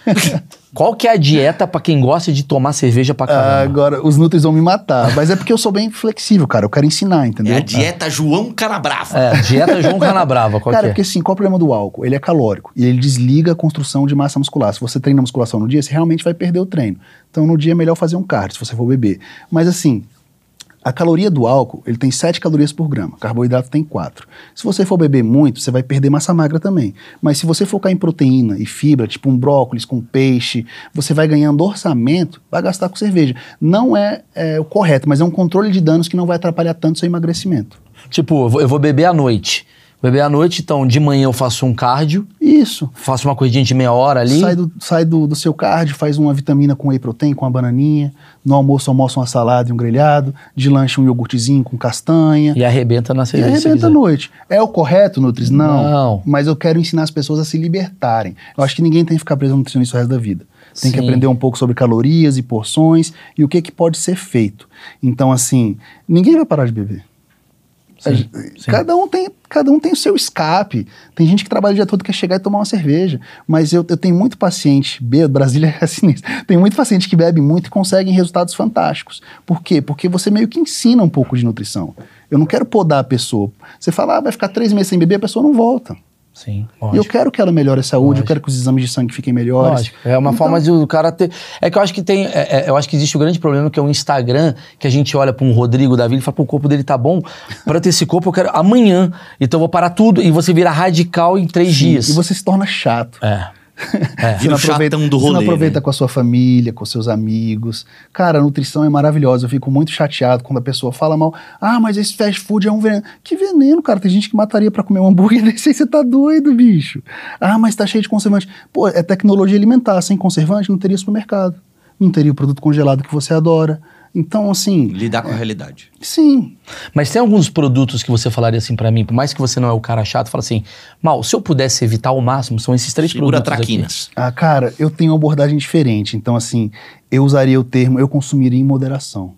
[LAUGHS] Qual que é a dieta pra quem gosta de tomar cerveja pra Ah, caramba? agora, os nutris vão me matar. Mas é porque eu sou bem flexível, cara. Eu quero ensinar, entendeu? É a dieta João Canabrava. É, dieta João Canabrava, qual Cara, que é? porque assim, qual é o problema do álcool? Ele é calórico e ele desliga a construção de massa muscular. Se você treina musculação no dia, você realmente vai perder o treino. Então, no dia é melhor fazer um cardio, se você for beber. Mas assim, a caloria do álcool, ele tem 7 calorias por grama, carboidrato tem 4. Se você for beber muito, você vai perder massa magra também. Mas se você focar em proteína e fibra, tipo um brócolis com peixe, você vai ganhando orçamento, vai gastar com cerveja. Não é, é, o correto, mas é um controle de danos que não vai atrapalhar tanto seu emagrecimento. Tipo, eu vou, beber à noite. Beber à noite, então de manhã eu faço um cardio, Isso. faço uma corridinha de meia hora ali. Sai, do, sai do, do seu cardio, faz uma vitamina com whey protein, com uma bananinha. No almoço, almoça uma salada e um grelhado. De lanche, um iogurtezinho com castanha. E arrebenta na E cerveja. se arrebenta à noite. É o correto, Nutris? Não. Não. Mas eu quero ensinar as pessoas a se libertarem. Eu acho que ninguém tem que ficar preso no nutricionista o resto da vida. Tem que Sim. aprender um pouco sobre calorias e porções e o que, que pode ser feito. Então, assim, ninguém vai parar de beber. Sim, sim. Cada, um tem, cada um tem o seu escape. Tem gente que trabalha o dia todo quer chegar e tomar uma cerveja. Mas eu, eu tenho muito paciente, bêbado, Brasília é assim. Tem muito paciente que bebe muito e conseguem resultados fantásticos. Por quê? Porque você meio que ensina um pouco de nutrição. Eu não quero podar a pessoa. Você fala, ah, vai ficar três meses sem beber, a pessoa não volta. Sim, E eu lógico. quero que ela melhore a saúde, Lógico. eu quero que os exames de sangue fiquem melhores. Lógico. É uma Então- forma de o cara ter. É que eu acho que tem. é- é- eu acho que existe o grande problema que é o Instagram, que a gente olha pra um Rodrigo Davi e fala, pô, o corpo dele tá bom. Eu ter esse corpo, eu quero amanhã. Então eu vou parar tudo. E você vira radical em três dias. E você se torna chato. É. É. [LAUGHS] Vira o chatão do você não rolê, aproveita né? com a sua família, com seus amigos. Cara, a nutrição é maravilhosa. Eu fico muito chateado quando a pessoa fala mal. Ah, mas esse fast food é um veneno. Que veneno, cara? Tem gente que mataria pra comer um hambúrguer [LAUGHS] desse aí. Você tá doido, bicho. Ah, mas tá cheio de conservante. Pô, é tecnologia alimentar. Sem conservante não teria supermercado. Não teria o produto congelado que você adora. Então, assim, Lidar com a realidade. sim. Mas tem alguns produtos que você falaria assim pra mim, por mais que você não é o cara chato, fala assim, Mal, se eu pudesse evitar ao máximo, são esses três Segura produtos. aqui. traquinas. Ah, cara, eu tenho uma abordagem diferente. Então, assim, eu usaria o termo eu consumiria em moderação.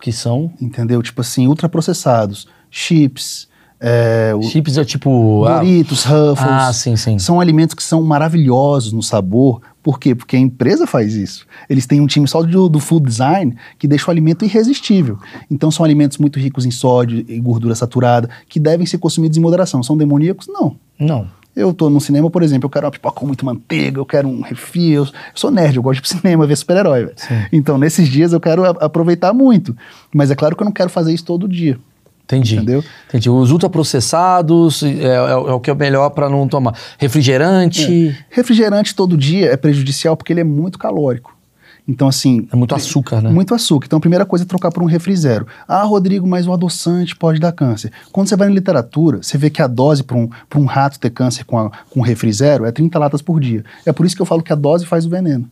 Que são. Entendeu? Tipo assim, ultraprocessados, chips, é, o- Chips é tipo. ah, Doritos, Ruffles. Ah, sim, sim. São alimentos que são maravilhosos no sabor. Por quê? Porque a empresa faz isso. Eles têm um time só do, do food design que deixa o alimento irresistível. Então são alimentos muito ricos em sódio e gordura saturada que devem ser consumidos em moderação. São demoníacos? Não. Não. Eu tô no cinema, por exemplo, eu quero uma pipoca com muito manteiga, eu quero um refil. Eu sou nerd, eu gosto de [LAUGHS] cinema ver super-herói. Então, nesses dias eu quero aproveitar muito. Mas é claro que eu não quero fazer isso todo dia. Entendi. Entendeu? Entendi. Os ultraprocessados é, é, é o que é melhor pra não tomar. Refrigerante. Refrigerante todo dia é prejudicial porque ele é muito calórico. Então, assim. É, muito açúcar, né? Muito açúcar. Então, a primeira coisa é trocar por um refri zero. Ah, Rodrigo, mas o adoçante pode dar câncer. Quando você vai na literatura, você vê que a dose para um, pra um rato ter câncer com, a, com refri zero é 30 latas por dia. É por isso que eu falo que a dose faz o veneno.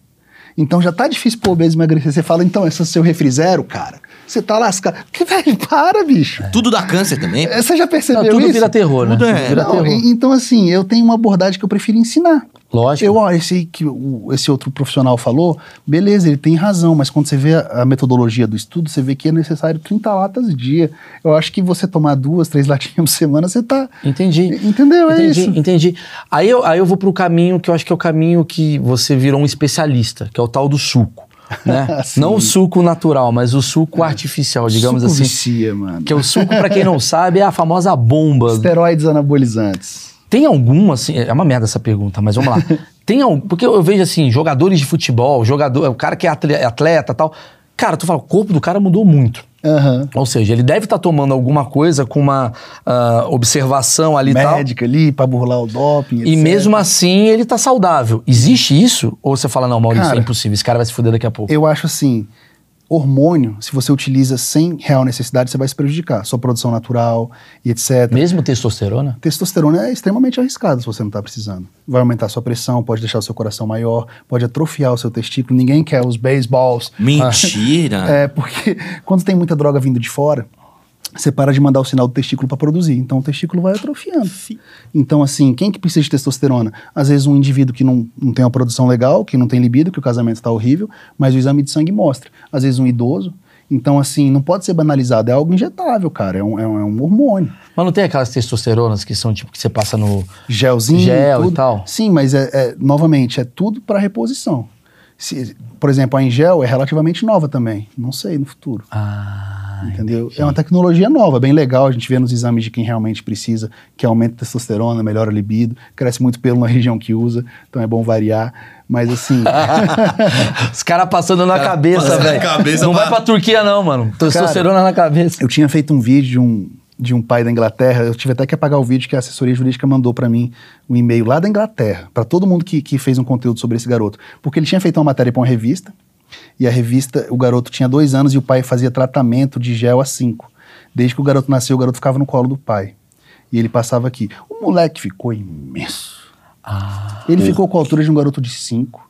Então já tá difícil pro obeso emagrecer. Você fala, então, esse é o seu refri zero, cara. Você tá lascado. [LAUGHS] Que, velho, para, bicho. Tudo dá câncer também. É, Você já percebeu Não, tudo isso? vira terror, né? Tudo é- Tudo vira Não, terror. então, assim, eu tenho uma abordagem que eu prefiro ensinar. Lógico. Eu, ó, esse aí que o- esse outro profissional falou, beleza, ele tem razão, mas quando você vê a, a metodologia do estudo, você vê que é necessário 30 latas dia. Eu acho que você tomar duas, três [LAUGHS] latinhas por semana, você tá. Entendi. Entendeu? É entendi, isso. entendi. Aí eu, aí eu vou pro caminho que eu acho que é o caminho que você virou um especialista, que é o tal do suco. Né? Sim. [LAUGHS] Não o suco natural, mas o suco artificial, digamos Suco assim. vicia, mano. Que é o suco, pra quem não [LAUGHS] sabe, é a famosa bomba. Esteroides anabolizantes. Tem algum, assim, é uma merda essa pergunta, mas vamos lá. [LAUGHS] Tem algum, porque eu vejo assim, jogadores de futebol, jogador, o cara que é atle- atleta e tal. Cara, tu fala, o corpo do cara mudou muito. Aham. Ou seja, ele deve estar tomando alguma coisa com uma ah, observação ali e tal. Médica ali, pra burlar o doping. E etc. mesmo assim ele tá saudável. Existe isso? Ou você fala, não, Maurício, Cara, é impossível, esse cara vai se fuder daqui a pouco? Eu acho assim, hormônio, se você utiliza sem real necessidade, você vai se prejudicar. Sua produção natural e etc. Mesmo testosterona? Testosterona é extremamente arriscado se você não está precisando. Vai aumentar a sua pressão, pode deixar o seu coração maior, pode atrofiar o seu testículo. Ninguém quer os baseballs. Mentira. [LAUGHS] É, porque quando tem muita droga vindo de fora, você para de mandar o sinal do testículo para produzir. Então o testículo vai atrofiando. Então, assim, quem que precisa de testosterona? Às vezes um indivíduo que não, não tem uma produção legal, que não tem libido, que o casamento está horrível, mas o exame de sangue mostra. Às vezes um idoso. Então, assim, não pode ser banalizado. É algo injetável, cara. É um, é um, é um hormônio. Mas não tem aquelas testosteronas que são tipo que você passa no. gelzinho. Gel e tal. Sim, mas é, é- novamente, é tudo para reposição. Se- por exemplo, a Engel é relativamente nova também. Não sei no futuro. Ah. Entendeu? É uma tecnologia nova, bem legal. A gente vê nos exames de quem realmente precisa, que aumenta a testosterona, melhora a libido, cresce muito pelo na região que usa, então é bom variar. Mas assim, [LAUGHS] Os caras passando na Cara, cabeça, velho. cabeça Não pra- vai pra Turquia, não, mano. Testosterona na cabeça. eu tinha feito um vídeo de um, de um pai da Inglaterra, eu tive até que apagar o vídeo que a assessoria jurídica mandou para mim um e-mail lá da Inglaterra, para todo mundo que, que fez um conteúdo sobre esse garoto. Porque ele tinha feito uma matéria para uma revista, e a revista, o garoto tinha dois anos e o pai fazia tratamento de gel a cinco. Desde que o garoto nasceu, o garoto ficava no colo do pai. E ele passava aqui. O moleque ficou imenso. Ah. Ele ficou com a altura de um garoto de cinco,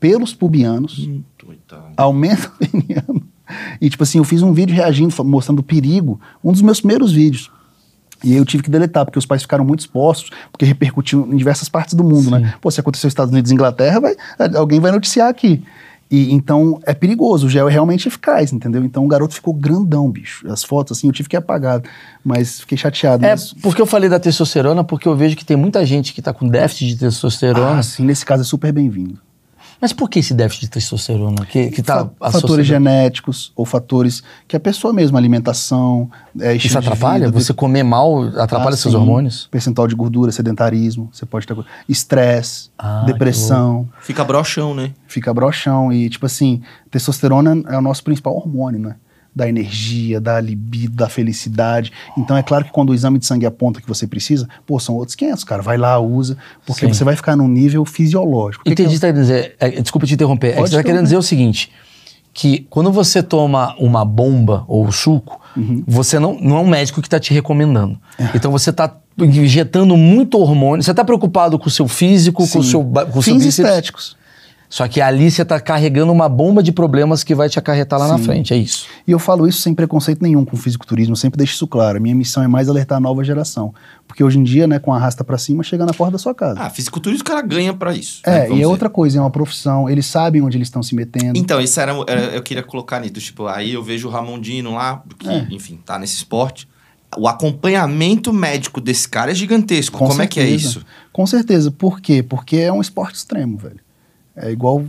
pelos pubianos, Coitado. aumento [LAUGHS] peniano. E, tipo assim, eu fiz um vídeo reagindo, mostrando o perigo, um dos meus primeiros vídeos. E aí eu tive que deletar, porque os pais ficaram muito expostos, porque repercutiu em diversas partes do mundo, né? Pô, se aconteceu nos Estados Unidos e Inglaterra, vai, alguém vai noticiar aqui. E então é perigoso, o gel é realmente eficaz, entendeu? Então o garoto ficou grandão, bicho. As fotos, assim, eu tive que apagar, mas fiquei chateado. É, mas... porque eu falei da testosterona, porque eu vejo que tem muita gente que tá com déficit de testosterona. Ah, sim, nesse caso é super bem-vindo. Mas por que esse déficit de testosterona? Que, que tá Fa- fatores genéticos ou fatores que a pessoa mesma, alimentação, é, estilo Isso de atrapalha? vida, Você comer mal atrapalha Ah, seus sim. hormônios? Percentual de gordura, sedentarismo, você pode ter estresse, Ah, depressão, Fica broxão, né? fica broxão e tipo assim, testosterona é o nosso principal hormônio, né? Da energia, da libido, da felicidade. Então é claro que quando o exame de sangue aponta que você precisa, pô, são outros 500, cara. Vai lá, usa, porque Sim. você vai ficar num nível fisiológico. Que que Entendi, é- tá querendo dizer. é, desculpa te interromper. É que Pode você tá querendo interromper. dizer o seguinte: que quando você toma uma bomba ou suco, Uhum. você não, não é um médico que tá te recomendando. É. Então você tá injetando muito hormônio. Você tá preocupado com o seu físico, com o Sim. seu, com o seu bíceps. estéticos. Só que ali você tá carregando uma bomba de problemas que vai te acarretar lá na Sim. frente. É isso. E eu falo isso sem preconceito nenhum com o fisiculturismo, eu sempre deixo isso claro. A minha missão é mais alertar a nova geração. Porque hoje em dia, né, com a arrasta pra cima, chega na porta da sua casa. Ah, fisiculturismo o cara ganha pra isso. né? é, Vamos e é dizer. outra coisa, é uma profissão, eles sabem onde eles estão se metendo. Então, isso era, era- Eu queria colocar nisso. Tipo, aí eu vejo o Ramondino lá, que, É. enfim, tá nesse esporte. O acompanhamento médico desse cara é gigantesco. Com Como é que é certeza. isso? Com certeza. Por quê? Porque é um esporte extremo, velho. É igual.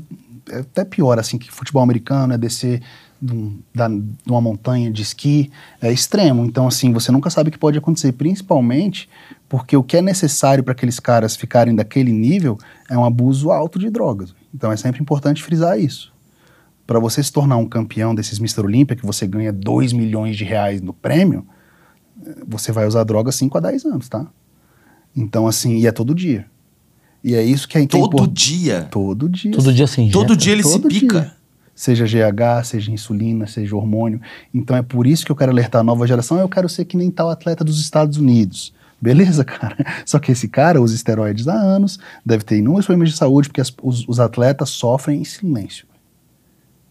É até pior, assim, que futebol americano é descer de, um- uma montanha de esqui. É extremo. Então, assim, você nunca sabe o que pode acontecer. Principalmente porque o que é necessário para aqueles caras ficarem daquele nível é um abuso alto de drogas. Então, é sempre importante frisar isso. Para você se tornar um campeão desses Mr. Olímpia, que você ganha 2 milhões de reais no prêmio, você vai usar droga 5 a 10 anos, tá? Então, assim, e é todo dia. E é isso que é que Todo impor- dia. Todo dia. Todo dia sem Todo dia ele se Todo pica. dia. Seja GH, seja insulina, seja hormônio. Então é por isso que eu quero alertar a nova geração. Eu quero ser que nem tal atleta dos Estados Unidos. Beleza, [LAUGHS] cara? Só que esse cara usa esteroides há anos, deve ter inúmeros problemas de saúde, porque as- os, os atletas sofrem em silêncio.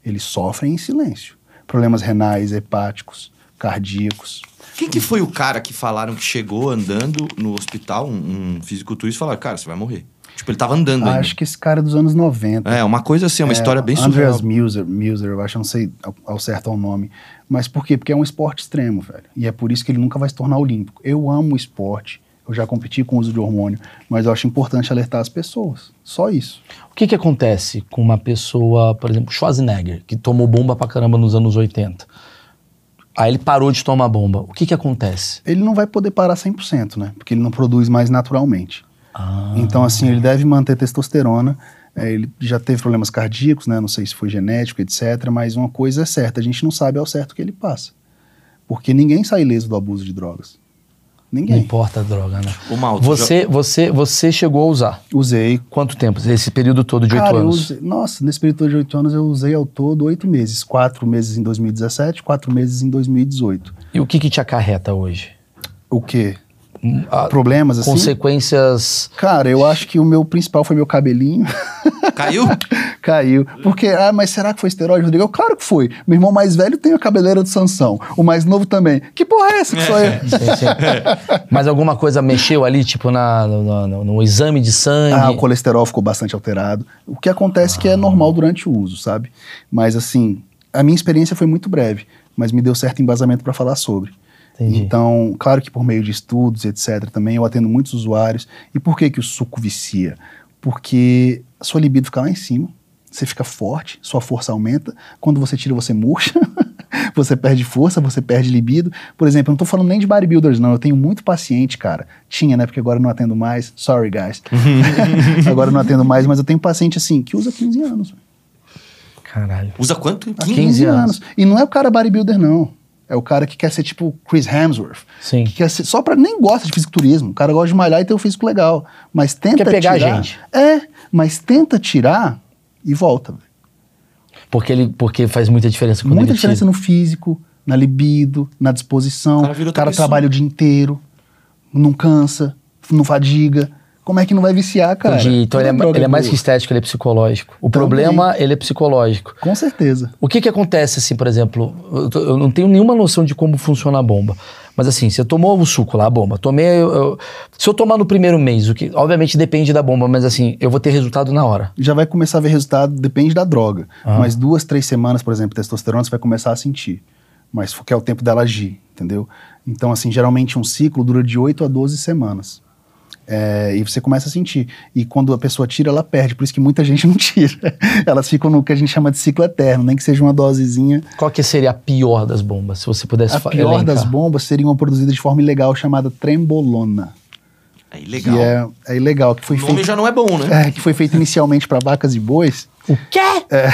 Eles sofrem em silêncio. Problemas renais, hepáticos, cardíacos. Quem que foi o cara que falaram que chegou andando no hospital, um, um fisiculturista, e falaram, cara, você vai morrer. Tipo, ele tava andando ainda. Acho que esse cara é dos anos 90. É, uma coisa assim, uma história bem surreal. Andreas Muser, Muser, eu acho, não sei ao, ao certo o nome. Mas por quê? Porque é um esporte extremo, velho. E é por isso que ele nunca vai se tornar olímpico. Eu amo o esporte, eu já competi com uso de hormônio, mas eu acho importante alertar as pessoas. Só isso. O que que acontece com uma pessoa, por exemplo, Schwarzenegger, que tomou bomba pra caramba nos anos 80? Aí ele parou de tomar bomba. O que que acontece? Ele não vai poder parar 100%, né? Porque ele não produz mais naturalmente. Ah, Então, assim, ele deve manter testosterona. É, ele já teve problemas cardíacos, né? Não sei se foi genético, etc. Mas uma coisa é certa, a gente não sabe ao certo o que ele passa. Porque ninguém sai ileso do abuso de drogas. não Ninguém. importa a droga, né? O Malto. Você, você, você chegou a usar Usei. quanto tempo? Esse período todo de oito anos? usei- nossa, nesse período todo de oito anos eu usei ao todo oito meses. Quatro meses em 2017, quatro meses em 2018. E o que que te acarreta hoje? O quê? Ah, Problemas assim? consequências. Cara, eu acho que o meu principal foi meu cabelinho. [LAUGHS] Caiu? Caiu. Porque, ah, mas será que foi esteroide, Rodrigo? Eu, claro que foi. Meu irmão mais velho tem a cabeleira do Sansão. O mais novo também. Que porra é essa que sou eu? Sim, sim. [LAUGHS] Mas alguma coisa mexeu ali, tipo, na, no, no- no exame de sangue? Ah, o colesterol ficou bastante alterado. O que acontece que é normal durante o uso, sabe? Mas assim, a minha experiência foi muito breve, mas me deu certo embasamento para falar sobre. Entendi. Então, claro que por meio de estudos, etc., também eu atendo muitos usuários. E por que, que o suco vicia? Porque a sua libido fica lá em cima, você fica forte, sua força aumenta. Quando você tira, você murcha, [LAUGHS] você perde força, você perde libido. Por exemplo, eu não tô falando nem de bodybuilders, não. Eu tenho muito paciente, cara. Tinha, né? Porque agora eu não atendo mais. Sorry, guys. [LAUGHS] agora eu não atendo mais, mas eu tenho paciente assim que usa 15 anos. Caralho. Usa quanto? Há 15 15 anos. anos. E não é o cara bodybuilder, não. É o cara que quer ser tipo Chris Hemsworth. Sim. Que quer ser, só pra. Nem gosta de fisiculturismo. O cara gosta de malhar e ter um físico legal. Mas tenta Quer pegar a tirar. gente. É, mas tenta tirar e volta. velho. Porque, ele, porque faz muita diferença quando Muita ele diferença tira. no físico, na libido, na disposição. O cara O cara trabalha o dia inteiro, não cansa, não fadiga. Como é que não vai viciar, cara? Entendi. Então ele é, ele é mais boa. que estético, ele é psicológico. O Também. problema, ele é psicológico. Com certeza. O que que acontece, assim, por exemplo, eu, tô- eu não tenho nenhuma noção de como funciona a bomba. Mas assim, você tomou o suco lá, a bomba. Tomei. eu- eu- se eu tomar no primeiro mês, o que obviamente depende da bomba, mas assim, eu vou ter resultado na hora. já vai começar a ver resultado, depende da droga. Ah. Mas duas, três semanas, por exemplo, testosterona, você vai começar a sentir. Mas que é o tempo dela agir, entendeu? Então, assim, geralmente um ciclo dura de 8 a 12 semanas. É, e você começa a sentir. E quando a pessoa tira, ela perde. Por isso que muita gente [LAUGHS] não tira. Elas ficam no que a gente chama de ciclo eterno, nem que seja uma dosezinha. Qual que seria a pior das bombas, se você pudesse A pior elencar? das bombas seria uma produzida de forma ilegal chamada trembolona. É ilegal. Que é, é ilegal, que foi o nome feita. já não é bom, né? É, que foi feita inicialmente para vacas e bois. O quê? É,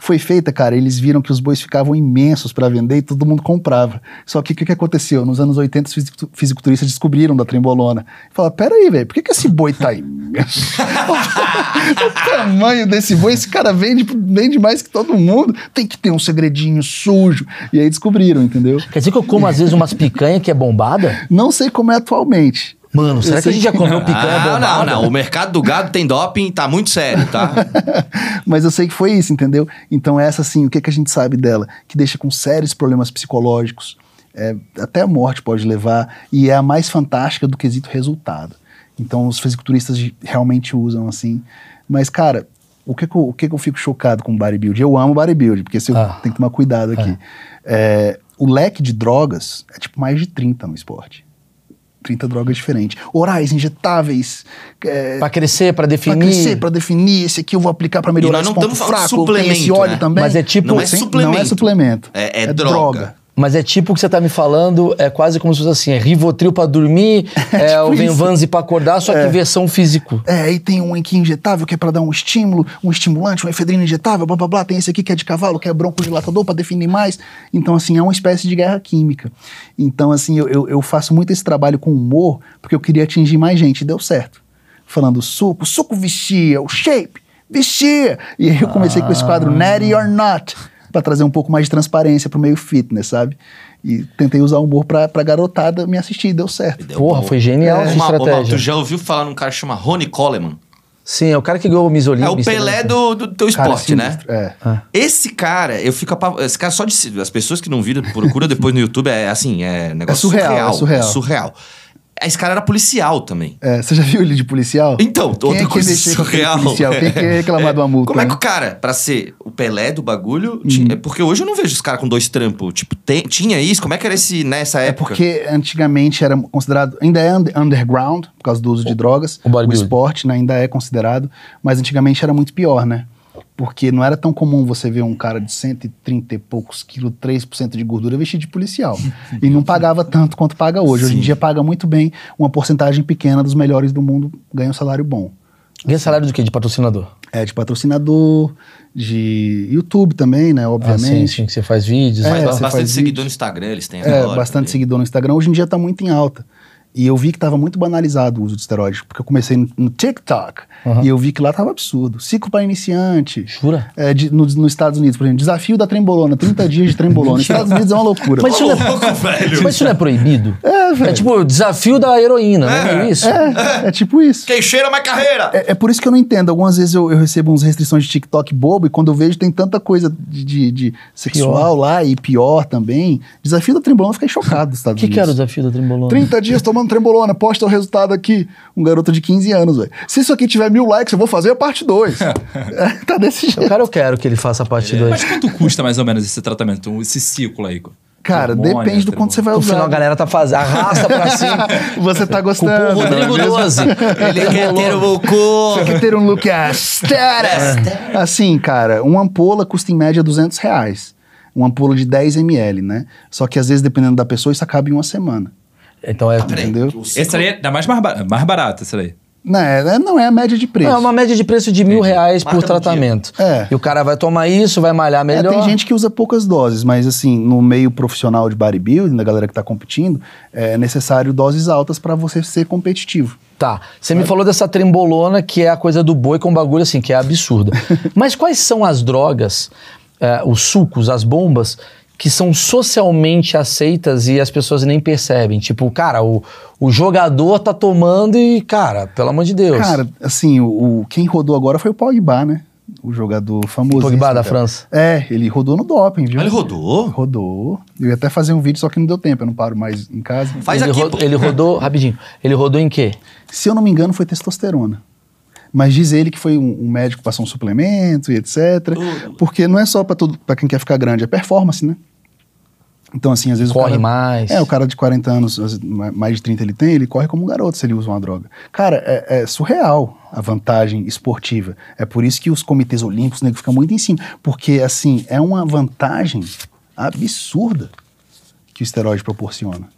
foi feita, cara. Eles viram que os bois ficavam imensos para vender e todo mundo comprava. Só que o que, que aconteceu? Nos anos 80, os fisicu- fisiculturistas descobriram da trembolona. Falaram: peraí, velho, por que, que esse boi tá imenso? [LAUGHS] o tamanho desse boi, esse cara vende, vende mais que todo mundo. Tem que ter um segredinho sujo. E aí descobriram, entendeu? Quer dizer que eu como às vezes umas picanha que é bombada? Não sei como é atualmente. Mano, será que a gente já comeu picanha Ah, bombada? não, não. O mercado do gado tem doping, tá muito sério, tá? [LAUGHS] Mas eu sei que foi isso, entendeu? Então, essa, assim, o que, que a gente sabe dela? Que deixa com sérios problemas psicológicos, é, até a morte pode levar, e é a mais fantástica do quesito resultado. Então, os fisiculturistas realmente usam assim. Mas, cara, o que, que, eu, o que, que eu fico chocado com bodybuild? Eu amo bodybuild, porque se eu Ah. tenho que tomar cuidado aqui. É, o leque de drogas é tipo mais de 30 no esporte. 30 drogas diferentes. Orais, injetáveis, é, Pra crescer, pra Pra definir. crescer, pra definir, esse aqui eu vou aplicar pra melhorar nós não esse ponto fraco, tem esse suplemento, óleo né? também. Mas é tipo- Não é suplemento. Não é suplemento. É- é droga. Mas é tipo o que você tá me falando, é quase como se fosse assim, é Rivotril pra dormir, [LAUGHS] é, tipo o. Venvanzi pra acordar, só que versão físico. É, aí tem um aqui injetável que é pra dar um estímulo, um estimulante, uma efedrina injetável, blá blá blá. Tem esse aqui que é de cavalo, que é broncodilatador pra definir mais. Então, assim, é uma espécie de guerra química. Então, assim, eu, eu, eu faço muito esse trabalho com humor porque eu queria atingir mais gente e deu certo. Falando suco, suco vestia, o shape, vestia. E aí eu comecei com esse quadro Natty or Not, pra trazer um pouco mais de transparência pro meio fitness, sabe? E tentei usar o humor pra, pra garotada me assistir e deu certo. Deu Porra, bom. foi genial essa Uma- uma- estratégia. tu já ouviu falar num cara que chama Ronnie Coleman? Sim, é o cara que ganhou o Miss É o. Pelé do, do teu Cara, esporte, né? sinistro, É. Esse cara, eu fico apav- Esse cara só de. As pessoas que não viram, procura depois no YouTube, é assim, é negócio É surreal, surreal. é surreal. surreal. Esse cara era policial também. É, você já viu ele de policial? Então, Quem outra é que coisa mexer com surreal. policial? Quem é que [LAUGHS] reclamar de uma multa, Como é que né? o cara, pra ser o Pelé do bagulho, tinha- porque hoje eu não vejo os caras com dois trampos. Tipo, tem- tinha isso? Como é que era esse nessa É época? porque antigamente era considerado, ainda é under- underground, por causa do uso de drogas. o bodybuilding. esporte né, ainda é considerado, mas antigamente era muito pior, né? Porque não era tão comum você ver um cara de 130 e poucos quilos, 3% de gordura vestido de policial. e não pagava tanto quanto paga hoje. Hoje em Sim. dia paga muito bem, uma porcentagem pequena dos melhores do mundo ganha um salário bom. Ganha salário do quê? De patrocinador? É, de patrocinador, de YouTube também, né? Ah, sim, Obviamente. sim, que você faz vídeos. É, Mas e tal. você bastante faz seguidor vídeo. no Instagram, eles têm É, bastante também. seguidor no Instagram. Hoje em dia tá muito em alta. E eu vi que tava muito banalizado o uso de esteroides, porque eu comecei no, no TikTok Uhum. e eu vi que lá tava absurdo. Ciclo para iniciante. Jura? É, de- no- nos Estados Unidos, por exemplo, desafio da trembolona, 30 dias de trembolona. Nos [LAUGHS] Estados Unidos é uma loucura. Mas isso, não é, louco, [LAUGHS] velho. mas isso não é proibido? É, velho. É tipo o desafio da heroína, não é isso? É, é tipo isso. Quem cheira mais carreira! É, é por isso que eu não entendo. Algumas vezes eu, eu recebo uns restrições de TikTok bobo e quando eu vejo tem tanta coisa de, de- de sexual lá e pior também. Desafio da trembolona, eu fiquei chocado dos O Estados que, que era o Unidos. desafio da Trembolona? 30 dias tomando trembolona, posta o resultado aqui. Um garoto de 15 anos, velho. Se isso aqui tiver mil likes, eu vou fazer a parte 2. [LAUGHS] tá desse O jeito. cara eu quero que ele faça a parte 2. Mas quanto custa mais ou menos esse tratamento, esse ciclo aí? Cara, Hormônio, depende do quanto você vai No final a usar. galera tá fazendo, arrasta pra [LAUGHS] cima. Você tá Cupom gostando. Rodrigo é mesmo? 12. [LAUGHS] Ele quer ter o cu! Você quer ter um look aesthetic. Assim, cara, uma ampola custa em média 200 reais. Uma ampola de 10 ml, né? Só que às vezes, dependendo da pessoa, isso acaba em uma semana. Então é. Peraí, Entendeu? o ciclo- Esse aí é da mais, barba- mais barato, esse aí. Não, é, não é a média de preço. É uma média de preço de mil reais por Marca no tratamento. É. E o cara vai tomar isso, vai malhar É, melhor. tem gente que usa poucas doses, mas assim, no meio profissional de bodybuilding, da galera que tá competindo, é necessário doses altas para você ser competitivo. Tá. Você me falou dessa trembolona, que é a coisa do boi com bagulho assim, que é absurda. [LAUGHS] Mas quais são as drogas, é, os sucos, as bombas, que são socialmente aceitas e as pessoas nem percebem? Tipo, cara, o, o jogador tá tomando e, cara, pelo amor de Deus. Cara, assim, o, o- quem rodou agora foi o Pogba, né? O jogador famoso. Pogba da França. É, ele rodou no doping, viu? Ah, Ele rodou? Rodou. Eu ia até fazer um vídeo, só que não deu tempo, eu não paro mais em casa. Faz ele, aqui, ro- pô. ele rodou, [LAUGHS] rapidinho, ele rodou em quê? Se eu não me engano, foi testosterona. Mas diz ele que foi um, um médico que passou um suplemento e etc. Porque não é só para quem quer ficar grande, é performance, né? Então, assim, às vezes o Corre cara- mais. É, o cara de 40 anos, mais de 30 ele tem, ele corre como um garoto se ele usa uma droga. Cara, é, é surreal a vantagem esportiva. É por isso que os comitês olímpicos, nego, ficam muito em cima. Porque, assim, é uma vantagem absurda que o esteroide proporciona.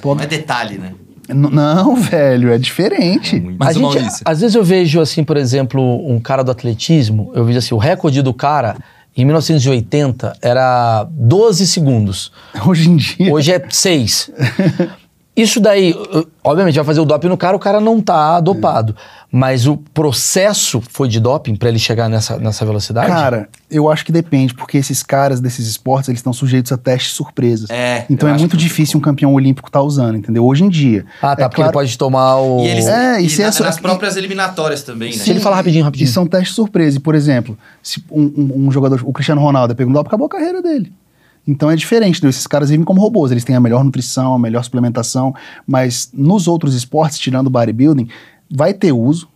Pô, Não é detalhe, né? n- não, [LAUGHS] velho, é diferente. Mas a o gente, às vezes eu vejo, assim, por exemplo, um cara do atletismo, eu vejo assim, o recorde do cara, em 1980, era 12 segundos. Hoje em dia. Hoje é 6. [LAUGHS] Isso daí, uh, obviamente, vai fazer o doping no cara, o cara não tá dopado. Mas o processo foi de doping pra ele chegar nessa, nessa velocidade? Cara, eu acho que depende, porque esses caras desses esportes, eles estão sujeitos a testes surpresas. É, Então é muito que- difícil um campeão olímpico estar usando, entendeu? Hoje em dia. Ah, tá, é porque claro- ele pode tomar o... E eles. É, e e se na- essa- nas próprias eliminatórias também, né? Se ele falar rapidinho, rapidinho. E são testes surpresa. E, por exemplo, se um, um- um jogador, o Cristiano Ronaldo, pegou um doping, acabou a carreira dele. Então é diferente, entendeu? esses caras vivem como robôs, eles têm a melhor nutrição, a melhor suplementação, mas nos outros esportes, tirando o bodybuilding, vai ter uso,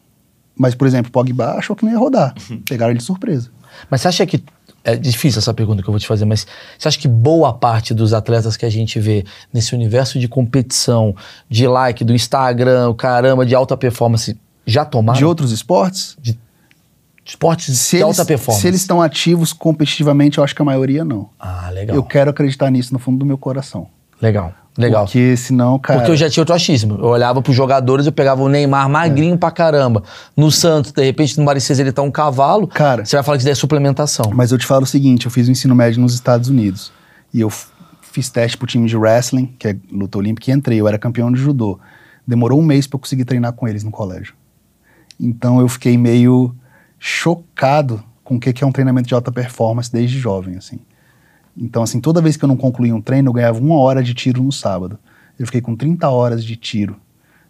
mas, por exemplo, o Pogba achou que não ia rodar, pegaram ele de surpresa. Mas você acha que. É difícil essa pergunta que eu vou te fazer, mas você acha que boa parte dos atletas que a gente vê nesse universo de competição, de like, do Instagram, o caramba, de alta performance, já tomaram? De outros esportes, esportes se de eles, alta performance? se eles estão ativos competitivamente, eu acho que a maioria não. Ah, legal. Eu quero acreditar nisso no fundo do meu coração. Legal, legal. Porque senão, cara... Porque eu já tinha outro achismo. Eu olhava pros jogadores, eu pegava o Neymar magrinho pra caramba. No Santos, de repente, no Maricês ele tá um cavalo. Cara- Você vai falar que isso daí é suplementação. Mas eu te falo o seguinte, eu fiz o ensino médio nos Estados Unidos. E eu fiz teste pro time de wrestling, que é luta olímpica, e entrei. Eu era campeão de judô. Demorou um mês pra eu conseguir treinar com eles no colégio. Então eu fiquei meio chocado com o que é um treinamento de alta performance desde jovem, assim. Então, assim, toda vez que eu não concluía um treino, eu ganhava uma hora de tiro no sábado. Eu fiquei com 30 horas de tiro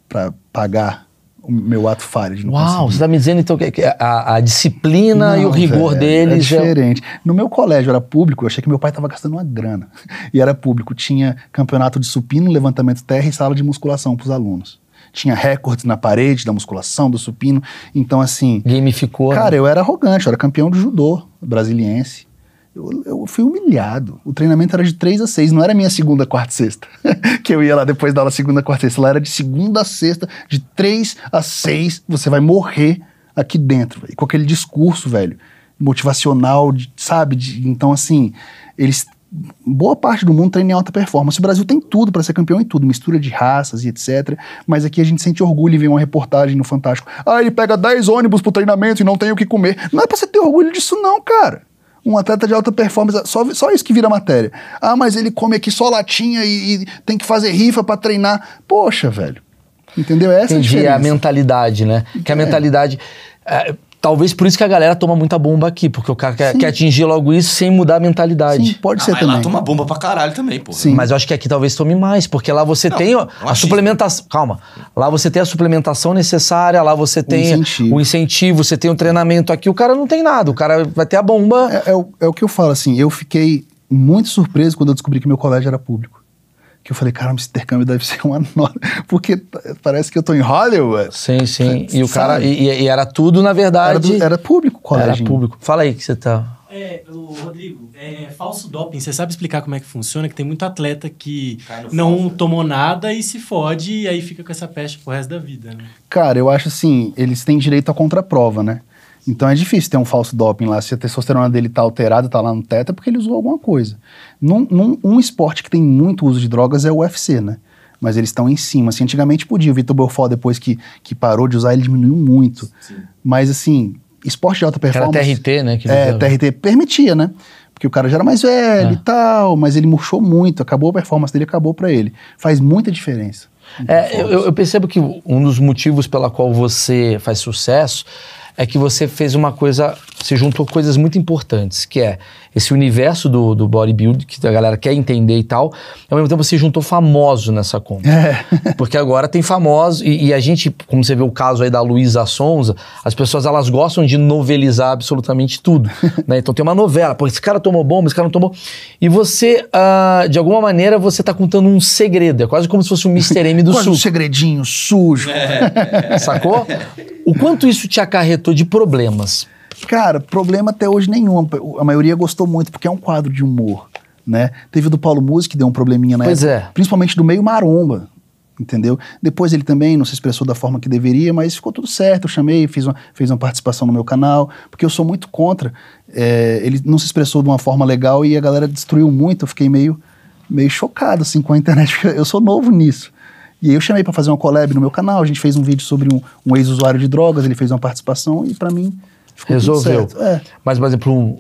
pra pagar o meu ato falho de não Uau, conseguir. você tá me dizendo então que a, a disciplina e o Não, rigor velho, deles É é- diferente. No meu colégio era público, eu achei que meu pai tava gastando uma grana. [LAUGHS] E era público. Tinha campeonato de supino, levantamento terra e sala de musculação pros alunos. Tinha recordes na parede da musculação, do supino. Então, assim. gamificou. né? Cara, eu era arrogante, eu era campeão de judô brasiliense. Eu, eu fui humilhado. O treinamento era de 3 a 6, não era minha segunda, quarta e sexta. [LAUGHS] que eu ia lá depois da aula segunda, quarta e sexta. Lá era de segunda a sexta, de 3 a 6. Você vai morrer aqui dentro, velho. Com aquele discurso, velho, motivacional, de- sabe? De- então, assim, eles. Boa parte do mundo treina em alta performance. O Brasil tem tudo para ser campeão em tudo, mistura de raças e etc. Mas aqui a gente sente orgulho em ver uma reportagem no Fantástico. Ah, ele pega 10 ônibus pro treinamento e não tem o que comer. Não é pra você ter orgulho disso, não, cara. Um atleta de alta performance, só, só isso que vira matéria. Ah, mas ele come aqui só latinha e, e tem que fazer rifa pra treinar. Poxa, velho. Entendeu? Essa a Entendi, é a diferença. mentalidade, né? Que a É. mentalidade. é, talvez por isso que a galera toma muita bomba aqui, porque o cara quer, quer atingir logo isso sem mudar a mentalidade. Sim, pode Ah, ser mas também. lá toma bomba pra caralho também, pô. Sim. Mas eu acho que aqui talvez tome mais, porque lá você Não, tem é a, suplementação. Calma. Lá você tem a suplementação necessária, lá você tem incentivo. o incentivo, você tem o treinamento. Aqui o cara não tem nada, o cara vai ter a bomba. É, é o, é o que eu falo, assim, eu fiquei muito surpreso quando eu descobri que meu colégio era público. Que eu falei, caramba, esse intercâmbio deve ser uma [LAUGHS] nota. Porque parece que eu tô em Hollywood. Sim, sim. E o cara. E, e era tudo, na Era, verdade. do- era público o era colégio. público. Fala aí que você tá. É, o Rodrigo, é falso doping. Você sabe explicar como é que funciona? Que tem muito atleta que não falso. tomou nada e se fode e aí fica com essa peste pro resto da vida, né? Cara, eu acho assim, eles têm direito à contraprova, né? Então é difícil ter um falso doping lá. Se a testosterona dele tá alterada, tá lá no teto, é porque ele usou alguma coisa. Num, num- um esporte que tem muito uso de drogas é o UFC, né? Mas eles estão em cima. Assim, antigamente podia. O Vitor Belfort, depois que, que parou de usar, ele diminuiu muito. Mas assim, esporte de alta Que era performance... TRT, né? Que É, TRT permitia, né? Porque o cara já era mais velho É. e tal, mas ele murchou muito, acabou a performance dele, acabou pra ele. Faz muita diferença. É, eu, eu percebo que um dos motivos pela qual você faz sucesso é que você fez uma coisa, você juntou coisas muito importantes, que é esse universo do, do bodybuilding, que a galera quer entender e tal, e ao mesmo tempo você juntou famoso nessa conta. [LAUGHS] Porque agora tem famosos, e, e a gente, como você vê o caso aí da Luísa Sonza, as pessoas elas gostam de novelizar absolutamente tudo. [LAUGHS] né? Então tem uma novela, pô, esse cara tomou bomba, esse cara não tomou. E você, ah, de alguma maneira, você tá contando um segredo, é quase como se fosse um Mr. M do [LAUGHS] Quase um Sul. segredinho sujo. Sacou? O quanto isso te acarretou de problemas? Cara, problema até hoje nenhum. A maioria gostou muito, porque é um quadro de humor. né? Teve o do Paulo Music, que deu um probleminha na Pois época, é. principalmente do meio maromba, entendeu? Depois ele também não se expressou da forma que deveria, mas ficou tudo certo. Eu chamei, fiz uma, fez uma participação no meu canal, porque eu sou muito contra. É, ele não se expressou de uma forma legal e a galera destruiu muito. Eu fiquei meio, meio chocado assim com a internet, [LAUGHS] eu sou novo nisso. E aí eu chamei pra fazer uma collab no meu canal. A gente fez um vídeo sobre um, um ex-usuário de drogas. Ele fez uma participação e pra mim ficou Resolveu. É. Mas, por exemplo,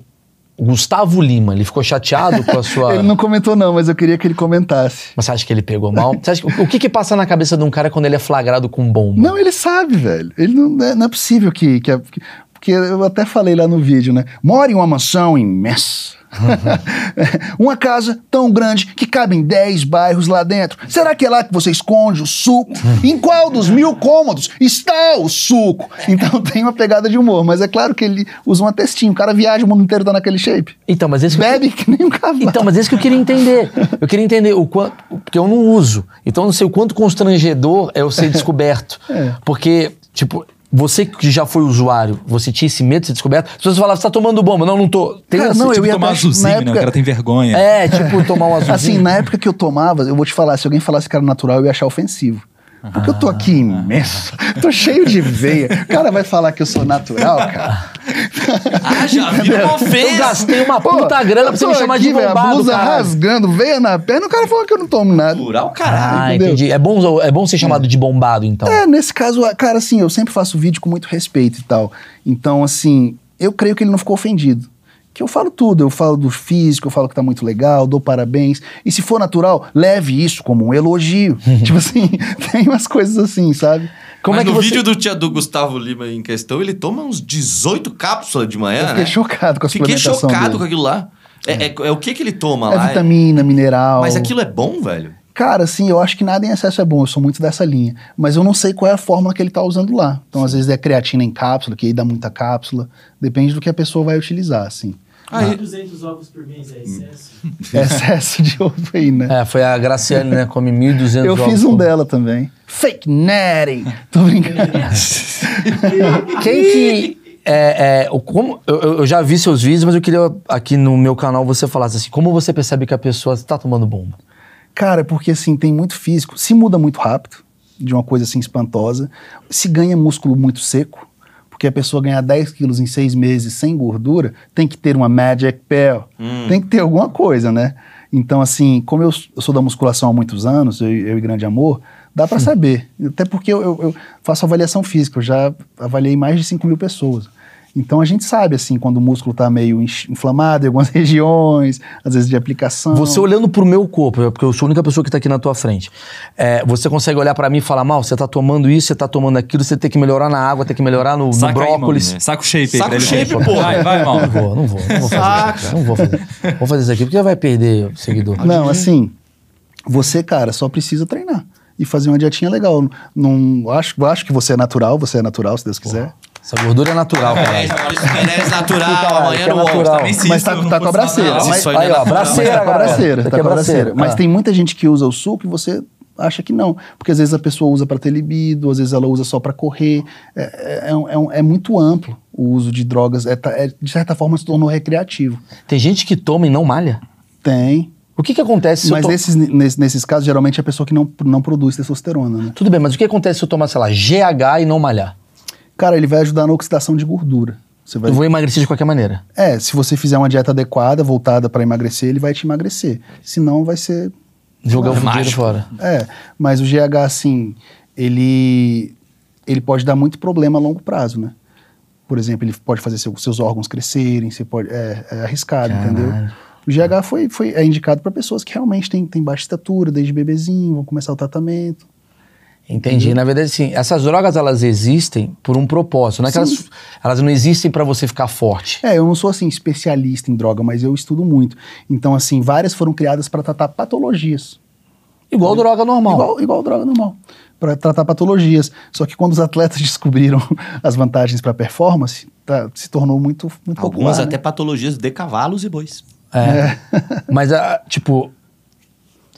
o Gustavo Lima, ele ficou chateado com a [LAUGHS] sua. Ele não comentou não, mas eu queria que ele comentasse. Mas você acha que ele pegou mal? Você acha que- o que que passa na cabeça de um cara quando ele é flagrado com bomba? Não, ele sabe, velho. Ele não, é, não é possível que, que, que- Porque eu até falei lá no vídeo, né? Mora em uma mansão imensa. [LAUGHS] uma casa tão grande que cabem 10 bairros lá dentro. Será que é lá que você esconde o suco? em qual dos mil cômodos está o suco? Então tem uma pegada de humor, mas é claro que ele usa uma testinha. O cara viaja, o mundo inteiro tá naquele shape. Então, mas esse Bebe que nem um cavalo. Então, mas esse que eu queria entender. Eu queria entender o quanto. Porque eu não uso. Então, eu não sei o quanto constrangedor é eu ser descoberto. [LAUGHS] É. Porque, tipo. Você que já foi usuário, você tinha esse medo de ser descoberto? As pessoas falavam, você tá tomando bomba. Não, não tô. Tem Cara, não, eu Tipo ia tomar até- azulzinho, na né? O época- cara tem vergonha. É, tipo, tomar um [LAUGHS] azulzinho. Assim, na época que eu tomava, eu vou te falar, se alguém falasse que era natural, eu ia achar ofensivo. Porque eu tô aqui imenso, [LAUGHS] tô cheio de veia. O cara vai falar que eu sou natural, cara. Ah, já viu uma Eu gastei uma puta grana pra você me chamar aqui, de velho, A bombado, blusa cara. rasgando, veia na perna, o cara falou que eu não tomo nada. Natural, caralho. Ah, entendeu? entendi. É bom, é bom ser chamado de bombado, então. É, nesse caso, cara, assim, eu sempre faço vídeo com muito respeito e tal. Então, assim, eu creio que ele não ficou ofendido. Que eu falo tudo, eu falo do físico, eu falo que tá muito legal, dou parabéns. E se for natural, leve isso como um elogio. [LAUGHS] tipo assim, [LAUGHS] tem umas coisas assim, sabe? Como Mas é que no você- vídeo do, tia, do Gustavo Lima em questão, ele toma uns 18 cápsulas de manhã, Eu fiquei né? chocado com a Fiquei suplementação chocado dele. com aquilo lá. É, é- é o que que ele toma É lá? vitamina, mineral. Mas aquilo é bom, velho? Cara, assim, eu acho que nada em excesso é bom, eu sou muito dessa linha. Mas eu não sei qual é a fórmula que ele tá usando lá. Então, às vezes é creatina em cápsula, que aí dá muita cápsula. Depende do que a pessoa vai utilizar, assim. Aí, 200 ovos por mês é excesso. É [LAUGHS] excesso de ovo aí, né? É, foi a Graciane, né? Come 1.200 eu ovos fiz um dela também. Fake netting! Tô brincando. [LAUGHS] Quem que. É, é, o- como, eu, eu- eu já vi seus vídeos, mas eu queria aqui no meu canal você falasse assim: como você percebe que a pessoa está tomando bomba? Cara, porque assim, tem muito físico. Se muda muito rápido, de uma coisa assim espantosa. Se ganha músculo muito seco, porque a pessoa ganhar 10 quilos em seis meses sem gordura, tem que ter uma magic pill. Tem que ter alguma coisa, né? Então, assim, como eu, eu sou da musculação há muitos anos, eu, eu e Grande Amor, dá pra saber. Até porque eu, eu- eu faço avaliação física, eu já avaliei mais de 5 mil pessoas. Então a gente sabe, assim, quando o músculo tá meio inflamado em algumas [LAUGHS] regiões, às vezes de aplicação. Você olhando pro meu corpo, é porque eu sou a única pessoa que tá aqui na tua frente. é, você consegue olhar pra mim e falar: mal, você tá tomando isso, você tá tomando aquilo, você tem que melhorar na água, tem que melhorar no, no Saca aí, brócolis. mano. Saca o shape aí Saca pra o ele. shape, porra. Vai, vai, mal. Não vou, não vou, não vou fazer isso. aqui, Não vou fazer. Vou fazer isso aqui porque vai perder seguidor. Não, assim, você, cara, só precisa treinar e fazer uma dietinha legal. Não acho, acho que você é natural, você é natural, se Deus quiser. Essa gordura é natural, cara. É, Menezes natural, Caralho, amanhã é no UOL. natural. Também se Mas tá, não tá com a braceira. Mas, isso aí é ó, braceira, mas tá com a galera. braceira, tá é com a braceira. Mas tem muita gente que usa o suco e você acha que não. Porque às vezes a pessoa usa para ter libido, às vezes ela usa só para correr. É, é, é é é muito amplo o uso de drogas. É, é, de certa forma se tornou recreativo. Tem gente que toma e não malha. Tem. O que que acontece se Mas eu to... nesses, nesses, nesses casos, geralmente é a pessoa que não, não produz testosterona, né? Tudo bem, mas o que acontece se eu tomar, sei lá, GH e não malhar? Cara, ele vai ajudar na oxidação de gordura. Você vai Eu vou emagrecer de qualquer maneira. É, se você fizer uma dieta adequada, voltada para emagrecer, ele vai te emagrecer. Senão vai ser. Jogar o É dinheiro mágico. fora. É, mas o GH, assim, ele, ele pode dar muito problema a longo prazo, né? Por exemplo, ele pode fazer seu- seus órgãos crescerem, você pode, é, é arriscado, Caralho. entendeu? O GH foi, foi, é indicado para pessoas que realmente têm, têm baixa estatura, desde bebezinho, vão começar o tratamento. Entendi. Na verdade, sim, essas drogas elas existem por um propósito. Não é que elas, elas não existem pra você ficar forte. É, eu não sou assim especialista em droga, mas eu estudo muito. Então, assim, várias foram criadas para tratar patologias. Igual droga normal. Igual, igual droga normal. Para tratar patologias. Só que quando os atletas [LAUGHS] descobriram as vantagens para performance, tá- se tornou muito, muito Algumas popular, até né? patologias de cavalos e bois. É. Mas, ah, tipo,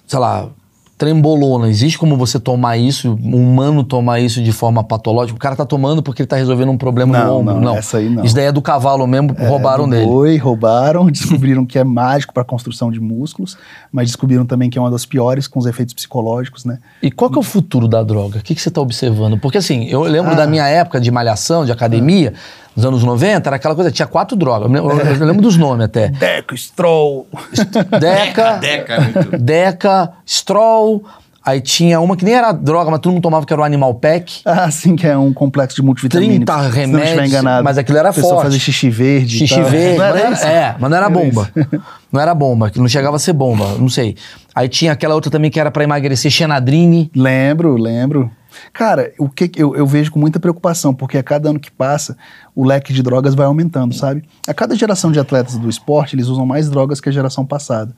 sei lá, trembolona, existe como você tomar isso, um humano tomar isso de forma patológica? O cara tá tomando porque ele tá resolvendo um problema no Não, ombro. não, Não, essa aí não. Isso daí é do cavalo mesmo, roubaram do dele. Boi, roubaram, [LAUGHS] descobriram que é mágico para construção de músculos, mas descobriram também que é uma das piores com os efeitos psicológicos, né? E qual que é o futuro da droga? O que, que você tá observando? Porque assim, eu lembro Ah. da minha época de malhação, de academia, nos anos 90, era aquela coisa, tinha quatro drogas. Eu lembro, eu lembro dos nomes até. [LAUGHS] Deco, Stroll. Deca, Deca, é muito. Deca, Stroll, aí tinha uma que nem era droga, mas todo mundo tomava, que era o Animal Pack. Ah, sim, que é um complexo de multivitamínicos. 30 Se não remédios, enganado. mas aquilo era forte. fazer xixi verde. e Xixi tal. verde. Mas era não isso? era- é, mas não era Era bomba. Não era bomba, que não chegava a ser bomba, não sei. Aí tinha aquela outra também que era pra emagrecer, Xenadrine. Lembro, lembro. Cara, o que eu, eu vejo com muita preocupação, porque a cada ano que passa, o leque de drogas vai aumentando, sabe? A cada geração de atletas do esporte, eles usam mais drogas que a geração passada.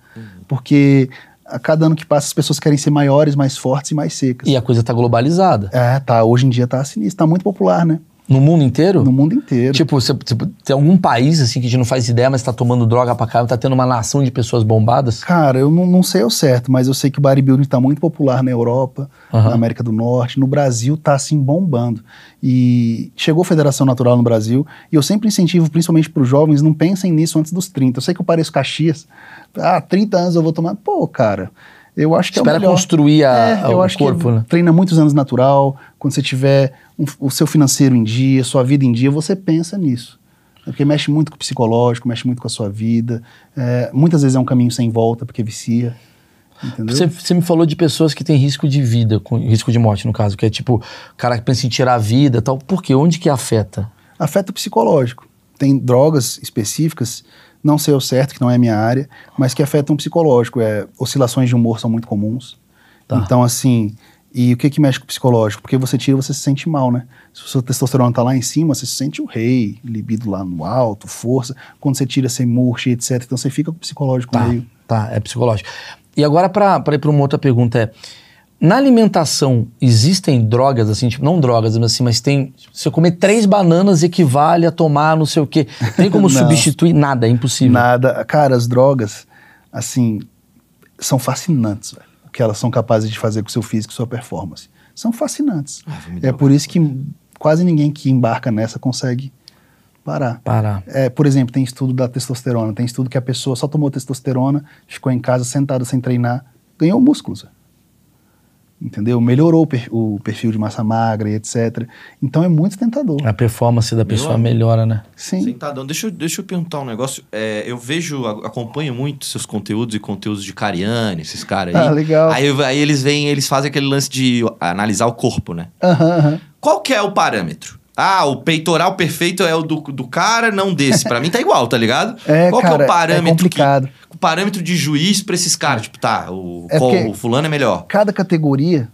Porque a cada ano que passa, as pessoas querem ser maiores, mais fortes e mais secas. E a coisa tá globalizada. É, tá. Hoje em dia tá sinistro, tá muito popular, né? No mundo inteiro? No mundo inteiro. Tipo, você, tipo, tem algum país assim que a gente não faz ideia, mas tá tomando droga pra caramba, tá tendo uma nação de pessoas bombadas? Cara, eu não, não sei ao certo, mas eu sei que o bodybuilding está muito popular na Europa, Aham. na América do Norte, no Brasil tá assim bombando. E chegou a Federação Natural no Brasil, e eu sempre incentivo, principalmente para os jovens, não pensem nisso antes dos 30. Eu sei que eu pareço Caxias, ah, 30 anos eu vou tomar. Pô, cara, eu acho que é Espera o melhor. construir a- É, o corpo, né? treina muitos anos natural, quando você tiver um- o seu financeiro em dia, sua vida em dia, você pensa nisso. Porque mexe muito com o psicológico, mexe muito com a sua vida. É, muitas vezes é um caminho sem volta, porque vicia. Você, você me falou de pessoas que têm risco de vida, com, risco de morte, no caso, que é tipo, o cara que pensa em tirar a vida e tal. Por quê? Onde que afeta? Afeta o psicológico. Tem drogas específicas, não sei o certo, que não é minha área, mas que afetam o psicológico. É, oscilações de humor são muito comuns. Tá. Então, assim, e o que que mexe com o psicológico? Porque você tira, você se sente mal, né? Se o seu testosterona tá lá em cima, você se sente o rei, libido lá no alto, força. Quando você tira, você murcha, etc. Então você fica com o psicológico Tá, meio... tá, é psicológico. E agora, pra ir pra uma outra pergunta, é. Na alimentação, existem drogas, assim, tipo, não drogas, mas assim, mas tem. Se eu comer três bananas equivale a tomar não sei o quê. Tem como [LAUGHS] substituir? Nada, é impossível. Nada. Cara, as drogas, assim, são fascinantes, velho. O que elas são capazes de fazer com o seu físico e sua performance. São fascinantes. Ah, é por isso que quase ninguém que embarca nessa consegue parar. Parar. É, por exemplo, tem estudo da testosterona. Tem estudo que a pessoa só tomou testosterona, ficou em casa sentada sem treinar, ganhou músculos. Entendeu? Melhorou o, per- o perfil de massa magra e etc. Então é muito tentador. A performance da pessoa amigo. melhora, né? Sim. Sentadão. Deixa eu, deixa eu perguntar um negócio. É, eu vejo, acompanho muito seus conteúdos e conteúdos de Cariani, esses caras aí. Ah, legal. Aí, aí eles vêm, eles fazem aquele lance de analisar o corpo, né? Aham, aham. Qual que é o parâmetro? Ah, o peitoral perfeito é o do, do cara, não desse. Pra mim tá igual, tá ligado? [LAUGHS] É, Qual cara, que é o parâmetro? é complicado. que- o parâmetro de juiz pra esses caras? Tipo, tá, o, É qual- o fulano é melhor. cada categoria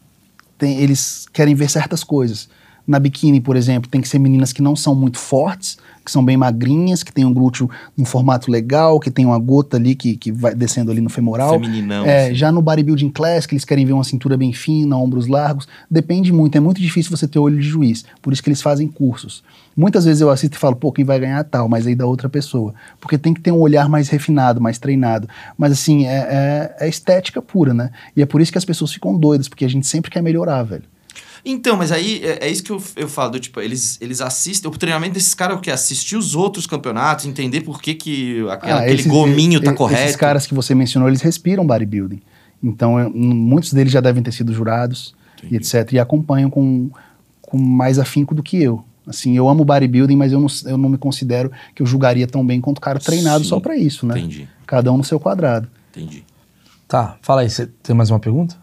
tem, eles querem ver certas coisas. Na biquíni, por exemplo, tem que ser meninas que não são muito fortes, que são bem magrinhas, que tem um glúteo num formato legal, que tem uma gota ali que, que vai descendo ali no femoral. Femininão. É, assim. já no bodybuilding class, que eles querem ver uma cintura bem fina, ombros largos, depende muito, é muito difícil você ter olho de juiz, por isso que eles fazem cursos. Muitas vezes eu assisto e falo, pô, quem vai ganhar tal, mas aí da outra pessoa, porque tem que ter um olhar mais refinado, mais treinado, mas assim, é, é- é estética pura, né? E é por isso que as pessoas ficam doidas, porque a gente sempre quer melhorar, velho. Então, mas aí é, é isso que eu, eu falo, do, tipo, eles, eles assistem, o treinamento desses caras é o quê? Assistir os outros campeonatos, entender por que, que aquela- Ah, aquele esses- gominho tá e- correto. Esses caras que você mencionou, eles respiram bodybuilding. Então, eu- muitos deles já devem ter sido jurados e etc. E acompanham com, com mais afinco do que eu. Assim, eu amo bodybuilding, mas eu não, eu não me considero que eu julgaria tão bem quanto o cara treinado Sim, só pra isso, né? Entendi, Cada um no seu quadrado. entendi. Tá, fala aí, você tem mais uma pergunta?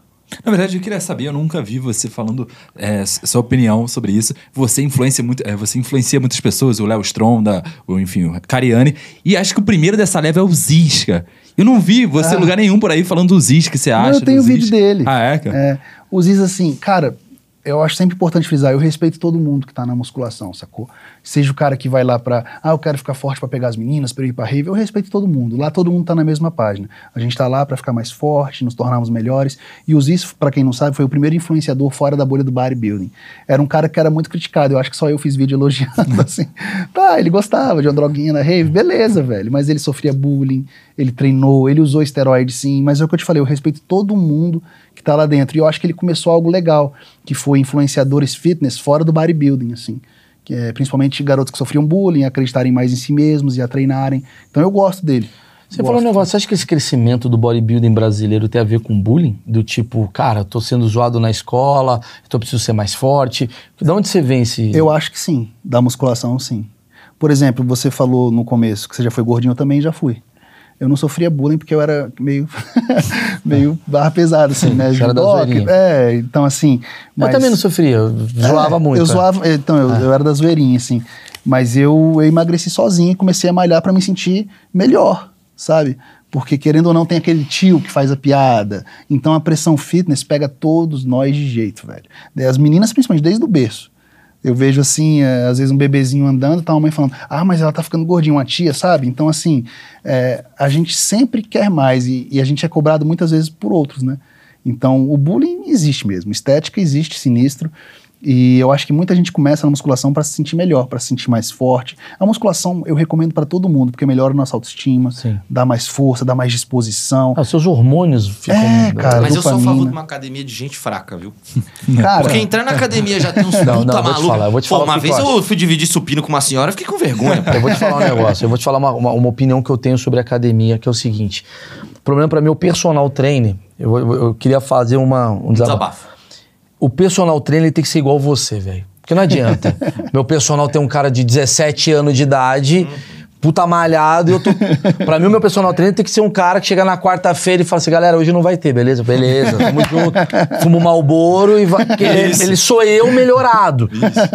Na verdade, eu queria saber, eu nunca vi você falando é, sua opinião sobre isso. Você influencia muito, é, você influencia muitas pessoas, o Léo Stronda, o, enfim, o Cariani. E acho que o primeiro dessa leva é o Zisca. Eu não vi você em Ah. lugar nenhum por aí falando do Zisca, que você acha. Não, eu tenho vídeo dele. Ah, é, cara? É, o Ziz, assim, cara, eu acho sempre importante frisar, eu respeito todo mundo que tá na musculação, sacou? Seja o cara que vai lá pra, ah, eu quero ficar forte pra pegar as meninas, pra ir pra rave, eu respeito todo mundo. Lá todo mundo tá na mesma página. A gente tá lá pra ficar mais forte, nos tornarmos melhores. E o Ziz, pra quem não sabe, foi o primeiro influenciador fora da bolha do bodybuilding. Era um cara que era muito criticado, eu acho que só eu fiz vídeo elogiando, [LAUGHS] assim. Tá, ele gostava de uma droguinha na rave, beleza, velho. Mas ele sofria bullying, ele treinou, ele usou esteroide sim, mas é o que eu te falei, eu respeito todo mundo que tá lá dentro. E eu acho que ele começou algo legal, que foi influenciadores fitness fora do bodybuilding, assim. Que é, principalmente garotos que sofriam bullying, acreditarem mais em si mesmos e a treinarem. Então eu gosto dele. Você falou um negócio, você acha que esse crescimento do bodybuilding brasileiro tem a ver com bullying? Do tipo, cara, tô sendo zoado na escola, então preciso ser mais forte. De onde você vem esse. Eu acho que sim, da musculação sim. Por exemplo, você falou no começo que você já foi gordinho, eu também já fui. Eu não sofria bullying porque eu era meio [LAUGHS] meio barra pesada, assim, né? Você era zoeirinha. É, então assim. Eu também não sofria, eu zoava É, muito. Eu é. zoava, então, eu, eu era da zoeirinha, assim. Mas eu, eu emagreci sozinho e comecei a malhar pra me sentir melhor, sabe? Porque querendo ou não, tem aquele tio que faz a piada. Então a pressão fitness pega todos nós de jeito, velho. As meninas, principalmente, desde o berço. Eu vejo assim, é, às vezes um bebezinho andando, tá uma mãe falando, ah, mas ela tá ficando gordinha, uma tia, sabe? Então, assim, é, a gente sempre quer mais e, e a gente é cobrado muitas vezes por outros, né? Então, o bullying existe mesmo, estética existe, sinistro. E eu acho que muita gente começa na musculação para se sentir melhor, para se sentir mais forte. A musculação eu recomendo para todo mundo, porque melhora a nossa autoestima, Sim. dá mais força, dá mais disposição. Ah, os seus hormônios ficam. É, cara. Mas eu sou a dopamina. favor de uma academia de gente fraca, viu? [LAUGHS] Cara, Porque entrar na academia já tem uns Não, puta não, eu vou te maluco. falar, eu vou te Pô, falar o uma vez eu eu fui dividir supino com uma senhora, eu fiquei com vergonha. pô. Eu vou te falar um negócio, eu vou te falar uma, uma, uma opinião que eu tenho sobre academia, que é o seguinte: o problema para mim, o personal trainer, eu, eu, eu queria fazer uma, um desabafo. Desabafo. O personal trainer tem que ser igual você, velho. Porque não adianta. [LAUGHS] Meu personal tem um cara de 17 anos de idade, puta malhado, e eu tô. Pra mim, o meu personal trainer tem que ser um cara que chega na quarta-feira e fala assim: galera, hoje não vai ter, beleza? Beleza, tamo [LAUGHS] junto. Fumo Malboro e vai. Ele, ele sou eu melhorado.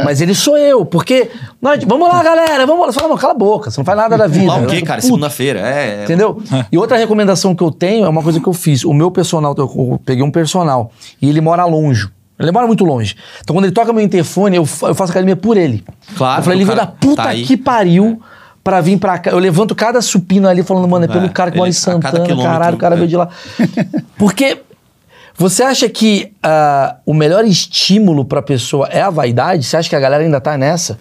Mas ele sou eu, porque. nós- vamos lá, galera, vamos lá. Você fala, não, cala a boca, você não faz nada da vida. Lá o quê, cara? Segunda-feira. É. é- Entendeu? [LAUGHS] E outra recomendação que eu tenho é uma coisa que eu fiz. O meu personal, eu peguei um personal e ele mora longe. Ele mora muito longe. Então quando ele toca meu interfone, eu, eu faço academia por ele. Claro, Eu falei, ele veio da puta tá que pariu pra vir pra cá. Eu levanto cada supino ali falando, mano, é pelo É, cara que mora em cada Santana, caralho, o cara é. veio de lá. [LAUGHS] Porque você acha que ah, o melhor estímulo pra pessoa é a vaidade? Você acha que a galera ainda tá nessa?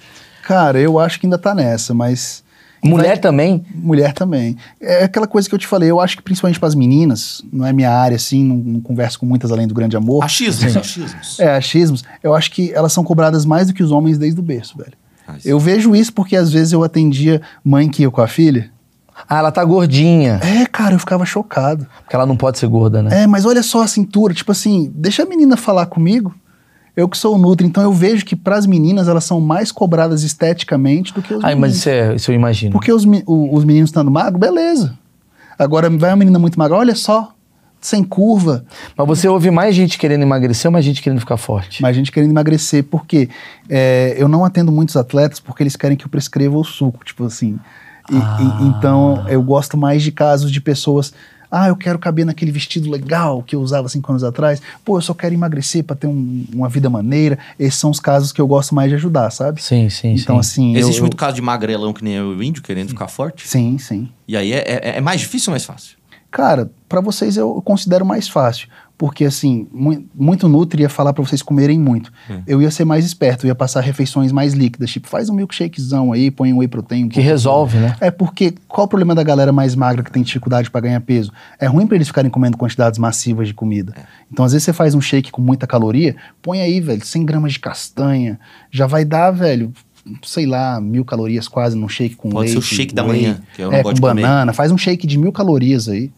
cara, eu acho que ainda tá nessa, mas. Mulher Vai- também? Mulher também. É aquela coisa que eu te falei, eu acho que principalmente para as meninas, não é minha área assim, não, não converso com muitas além do grande amor. Achismos, achismos. É, achismos, eu acho que elas são cobradas mais do que os homens desde o berço, velho. Ah. Eu vejo isso porque às vezes eu atendia mãe que ia com a filha. Ah, ela tá gordinha. É, cara, eu ficava chocado. Porque ela não pode ser gorda, né? É, mas olha só a cintura, tipo assim, deixa a menina falar comigo. Eu que sou Nutri, então eu vejo que pras meninas elas são mais cobradas esteticamente do que os Ai, mas meninos. isso, é, isso eu imagino. Porque os, o- os meninos estando magros, beleza. Agora vai uma menina muito magra, olha só, sem curva, Mas você ouve mais gente querendo emagrecer ou mais gente querendo ficar forte? mas gente querendo emagrecer. Porque é, eu não atendo muitos atletas porque eles querem que eu prescreva o suco, tipo assim. E- e- Ah. então eu gosto mais de casos de pessoas. Ah, eu quero caber naquele vestido legal que eu usava cinco anos atrás. Pô, eu só quero emagrecer para ter um- uma vida maneira. Esses são os casos que eu gosto mais de ajudar, sabe? Sim, sim, Então, sim. assim. eu- Existe eu- muito caso de magrelão que nem eu e o índio querendo ficar forte. Sim, sim. E aí é, é- é mais difícil ou mais fácil? Cara, pra vocês eu considero mais fácil. Porque, assim, mu- muito Nutri ia falar pra vocês comerem muito. Eu ia ser mais esperto, ia passar refeições mais líquidas. Tipo, faz um milkshakezão aí, põe um whey protein. um Que resolve, né? É porque qual o problema da galera mais magra que tem dificuldade pra ganhar peso? É ruim pra eles ficarem comendo quantidades massivas de comida. Então, às vezes você faz um shake com muita caloria, põe aí, velho, 100 gramas de castanha. Já vai dar, velho, sei lá, mil calorias quase num shake com Pode ser leite. o shake da manhã, que eu não é, gosto com de comer. banana. Faz um shake de mil calorias aí.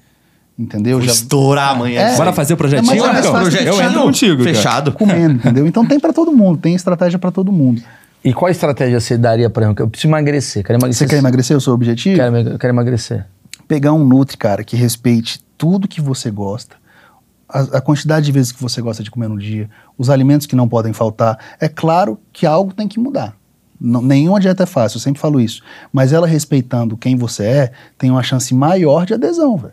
Entendeu? Vou Já estourar amanhã. É. Bora fazer o É, projetinho, é mais Marcão? fácil. Eu entro contigo. cara. Fechado. comendo, entendeu? Então tem pra todo mundo, tem estratégia pra todo mundo. E qual estratégia você daria pra mim? Eu preciso emagrecer. Quero emagrecer. Você quer emagrecer o seu objetivo? Quero, emag- quero emagrecer. Pegar um Nutri, cara, que respeite tudo que você gosta, a, a quantidade de vezes que você gosta de comer no dia, os alimentos que não podem faltar. É claro que algo tem que mudar. Não, nenhuma dieta é fácil, eu sempre falo isso. Mas ela respeitando quem você é, tem uma chance maior de adesão, velho.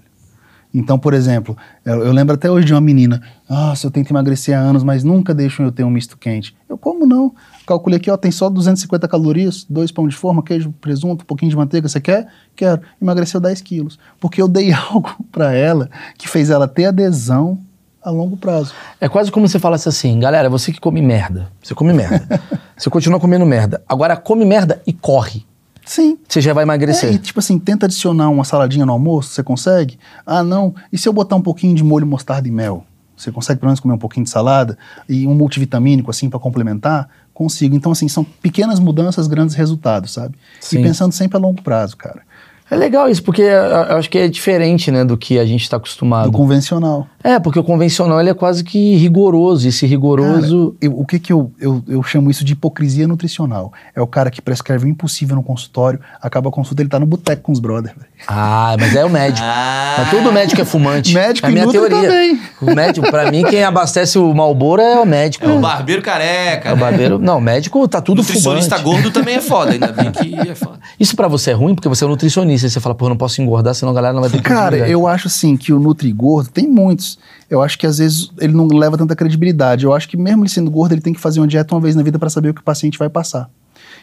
Então, por exemplo, eu, eu lembro até hoje de uma menina, nossa, eu tento emagrecer há anos, mas nunca deixam eu ter um misto quente. Eu, como não? Calculei aqui, ó, tem só 250 calorias, dois pão de forma, queijo, presunto, um pouquinho de manteiga, você quer? Quero. Emagreceu 10 quilos. Porque eu dei [LAUGHS] algo pra ela que fez ela ter adesão a longo prazo. É quase como se falasse assim, galera, você que come merda. Você come merda. [LAUGHS] você continua comendo merda. Agora come merda e corre. Sim. você já vai emagrecer. É, e tipo assim, tenta adicionar uma saladinha no almoço, você consegue? Ah, não. E se eu botar um pouquinho de molho mostarda e mel? Você consegue pelo menos comer um pouquinho de salada e um multivitamínico assim para complementar? Consigo. Então assim, são pequenas mudanças, grandes resultados, sabe? Sim. E pensando sempre a longo prazo, cara. É legal isso, porque eu eu acho que é diferente, né, do que a gente está acostumado. Do convencional. É, porque o convencional ele é quase que rigoroso. E esse rigoroso. Cara, eu- o que que eu, eu, eu chamo isso de hipocrisia nutricional? É o cara que prescreve o impossível no consultório, acaba a consulta, ele tá no boteco com os brothers. Ah, mas é o médico. [LAUGHS] Ah. Mas todo médico é fumante. Médico é a minha teoria. também. O médico, pra mim, quem abastece o Malboro é o médico. É o barbeiro careca. É o né? barbeiro. Não, médico tá tudo Nutricionista fumante. gordo também é foda, ainda bem que é foda. Isso pra você é ruim, porque você é um nutricionista. E você fala, pô, eu não posso engordar, senão a galera não vai ter Cara, eu acho assim que o Nutri Gordo tem muitos. Eu acho que às vezes ele não leva tanta credibilidade. Eu acho que mesmo ele sendo gordo, ele tem que fazer uma dieta uma vez na vida para saber o que o paciente vai passar.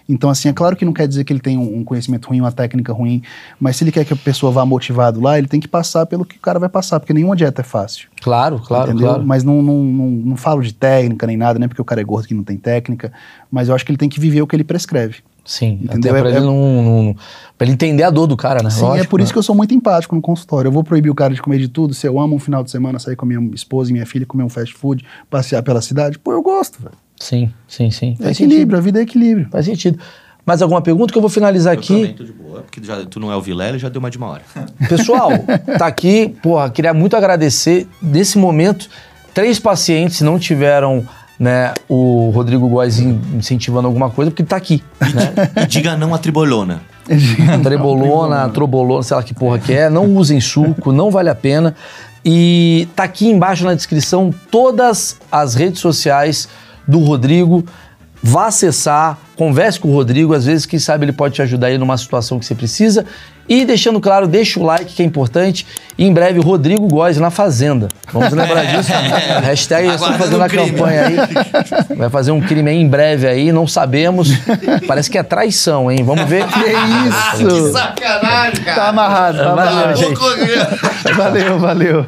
Então, assim, é claro que não quer dizer que ele tem um um conhecimento ruim, uma técnica ruim, mas se ele quer que a pessoa vá motivado lá, ele tem que passar pelo que o cara vai passar, porque nenhuma dieta é fácil. Claro, claro, entendeu? claro. Mas não, não, não, não falo de técnica nem nada, né? Porque o cara é gordo que não tem técnica, mas eu acho que ele tem que viver o que ele prescreve. Sim, Entendeu? até pra É- ele não, não- Pra ele entender a dor do cara, né? Sim, é Lógico, por isso né? que eu sou muito empático no consultório. Eu vou proibir o cara de comer de tudo. Se eu amo um final de semana sair com a minha esposa e minha filha, comer um fast food, passear pela cidade, pô, eu gosto, velho. Sim, sim, sim. É Faz equilíbrio, a vida é equilíbrio. sentido. Faz sentido. Mais alguma pergunta que eu vou finalizar Eu também aqui? tô de boa, porque já, tu não é o Vilela, já deu mais de uma hora. [LAUGHS] Pessoal, tá aqui, porra, queria muito agradecer. Nesse momento, três pacientes não tiveram né, o Rodrigo Góes in- incentivando alguma coisa, porque tá aqui. Né? E diga não a tribolona. Trebolona, trobolona, sei lá que porra que é. Não usem suco, não vale a pena. E tá aqui embaixo na descrição todas as redes sociais do Rodrigo. Vá acessar, converse com o Rodrigo, às vezes, quem sabe ele pode te ajudar aí numa situação que você precisa. E deixando claro, deixa o like que é importante. E em breve, Rodrigo Góes na Fazenda. Vamos lembrar [LAUGHS] disso? Hashtag eu estou Aguardando fazendo a crime. campanha aí. Vai fazer um crime aí em breve aí, não sabemos. Parece que é traição, hein? Vamos ver. Que isso! sacanagem, cara. Tá amarrado, tá Valeu, amarrado. gente. Valeu, valeu.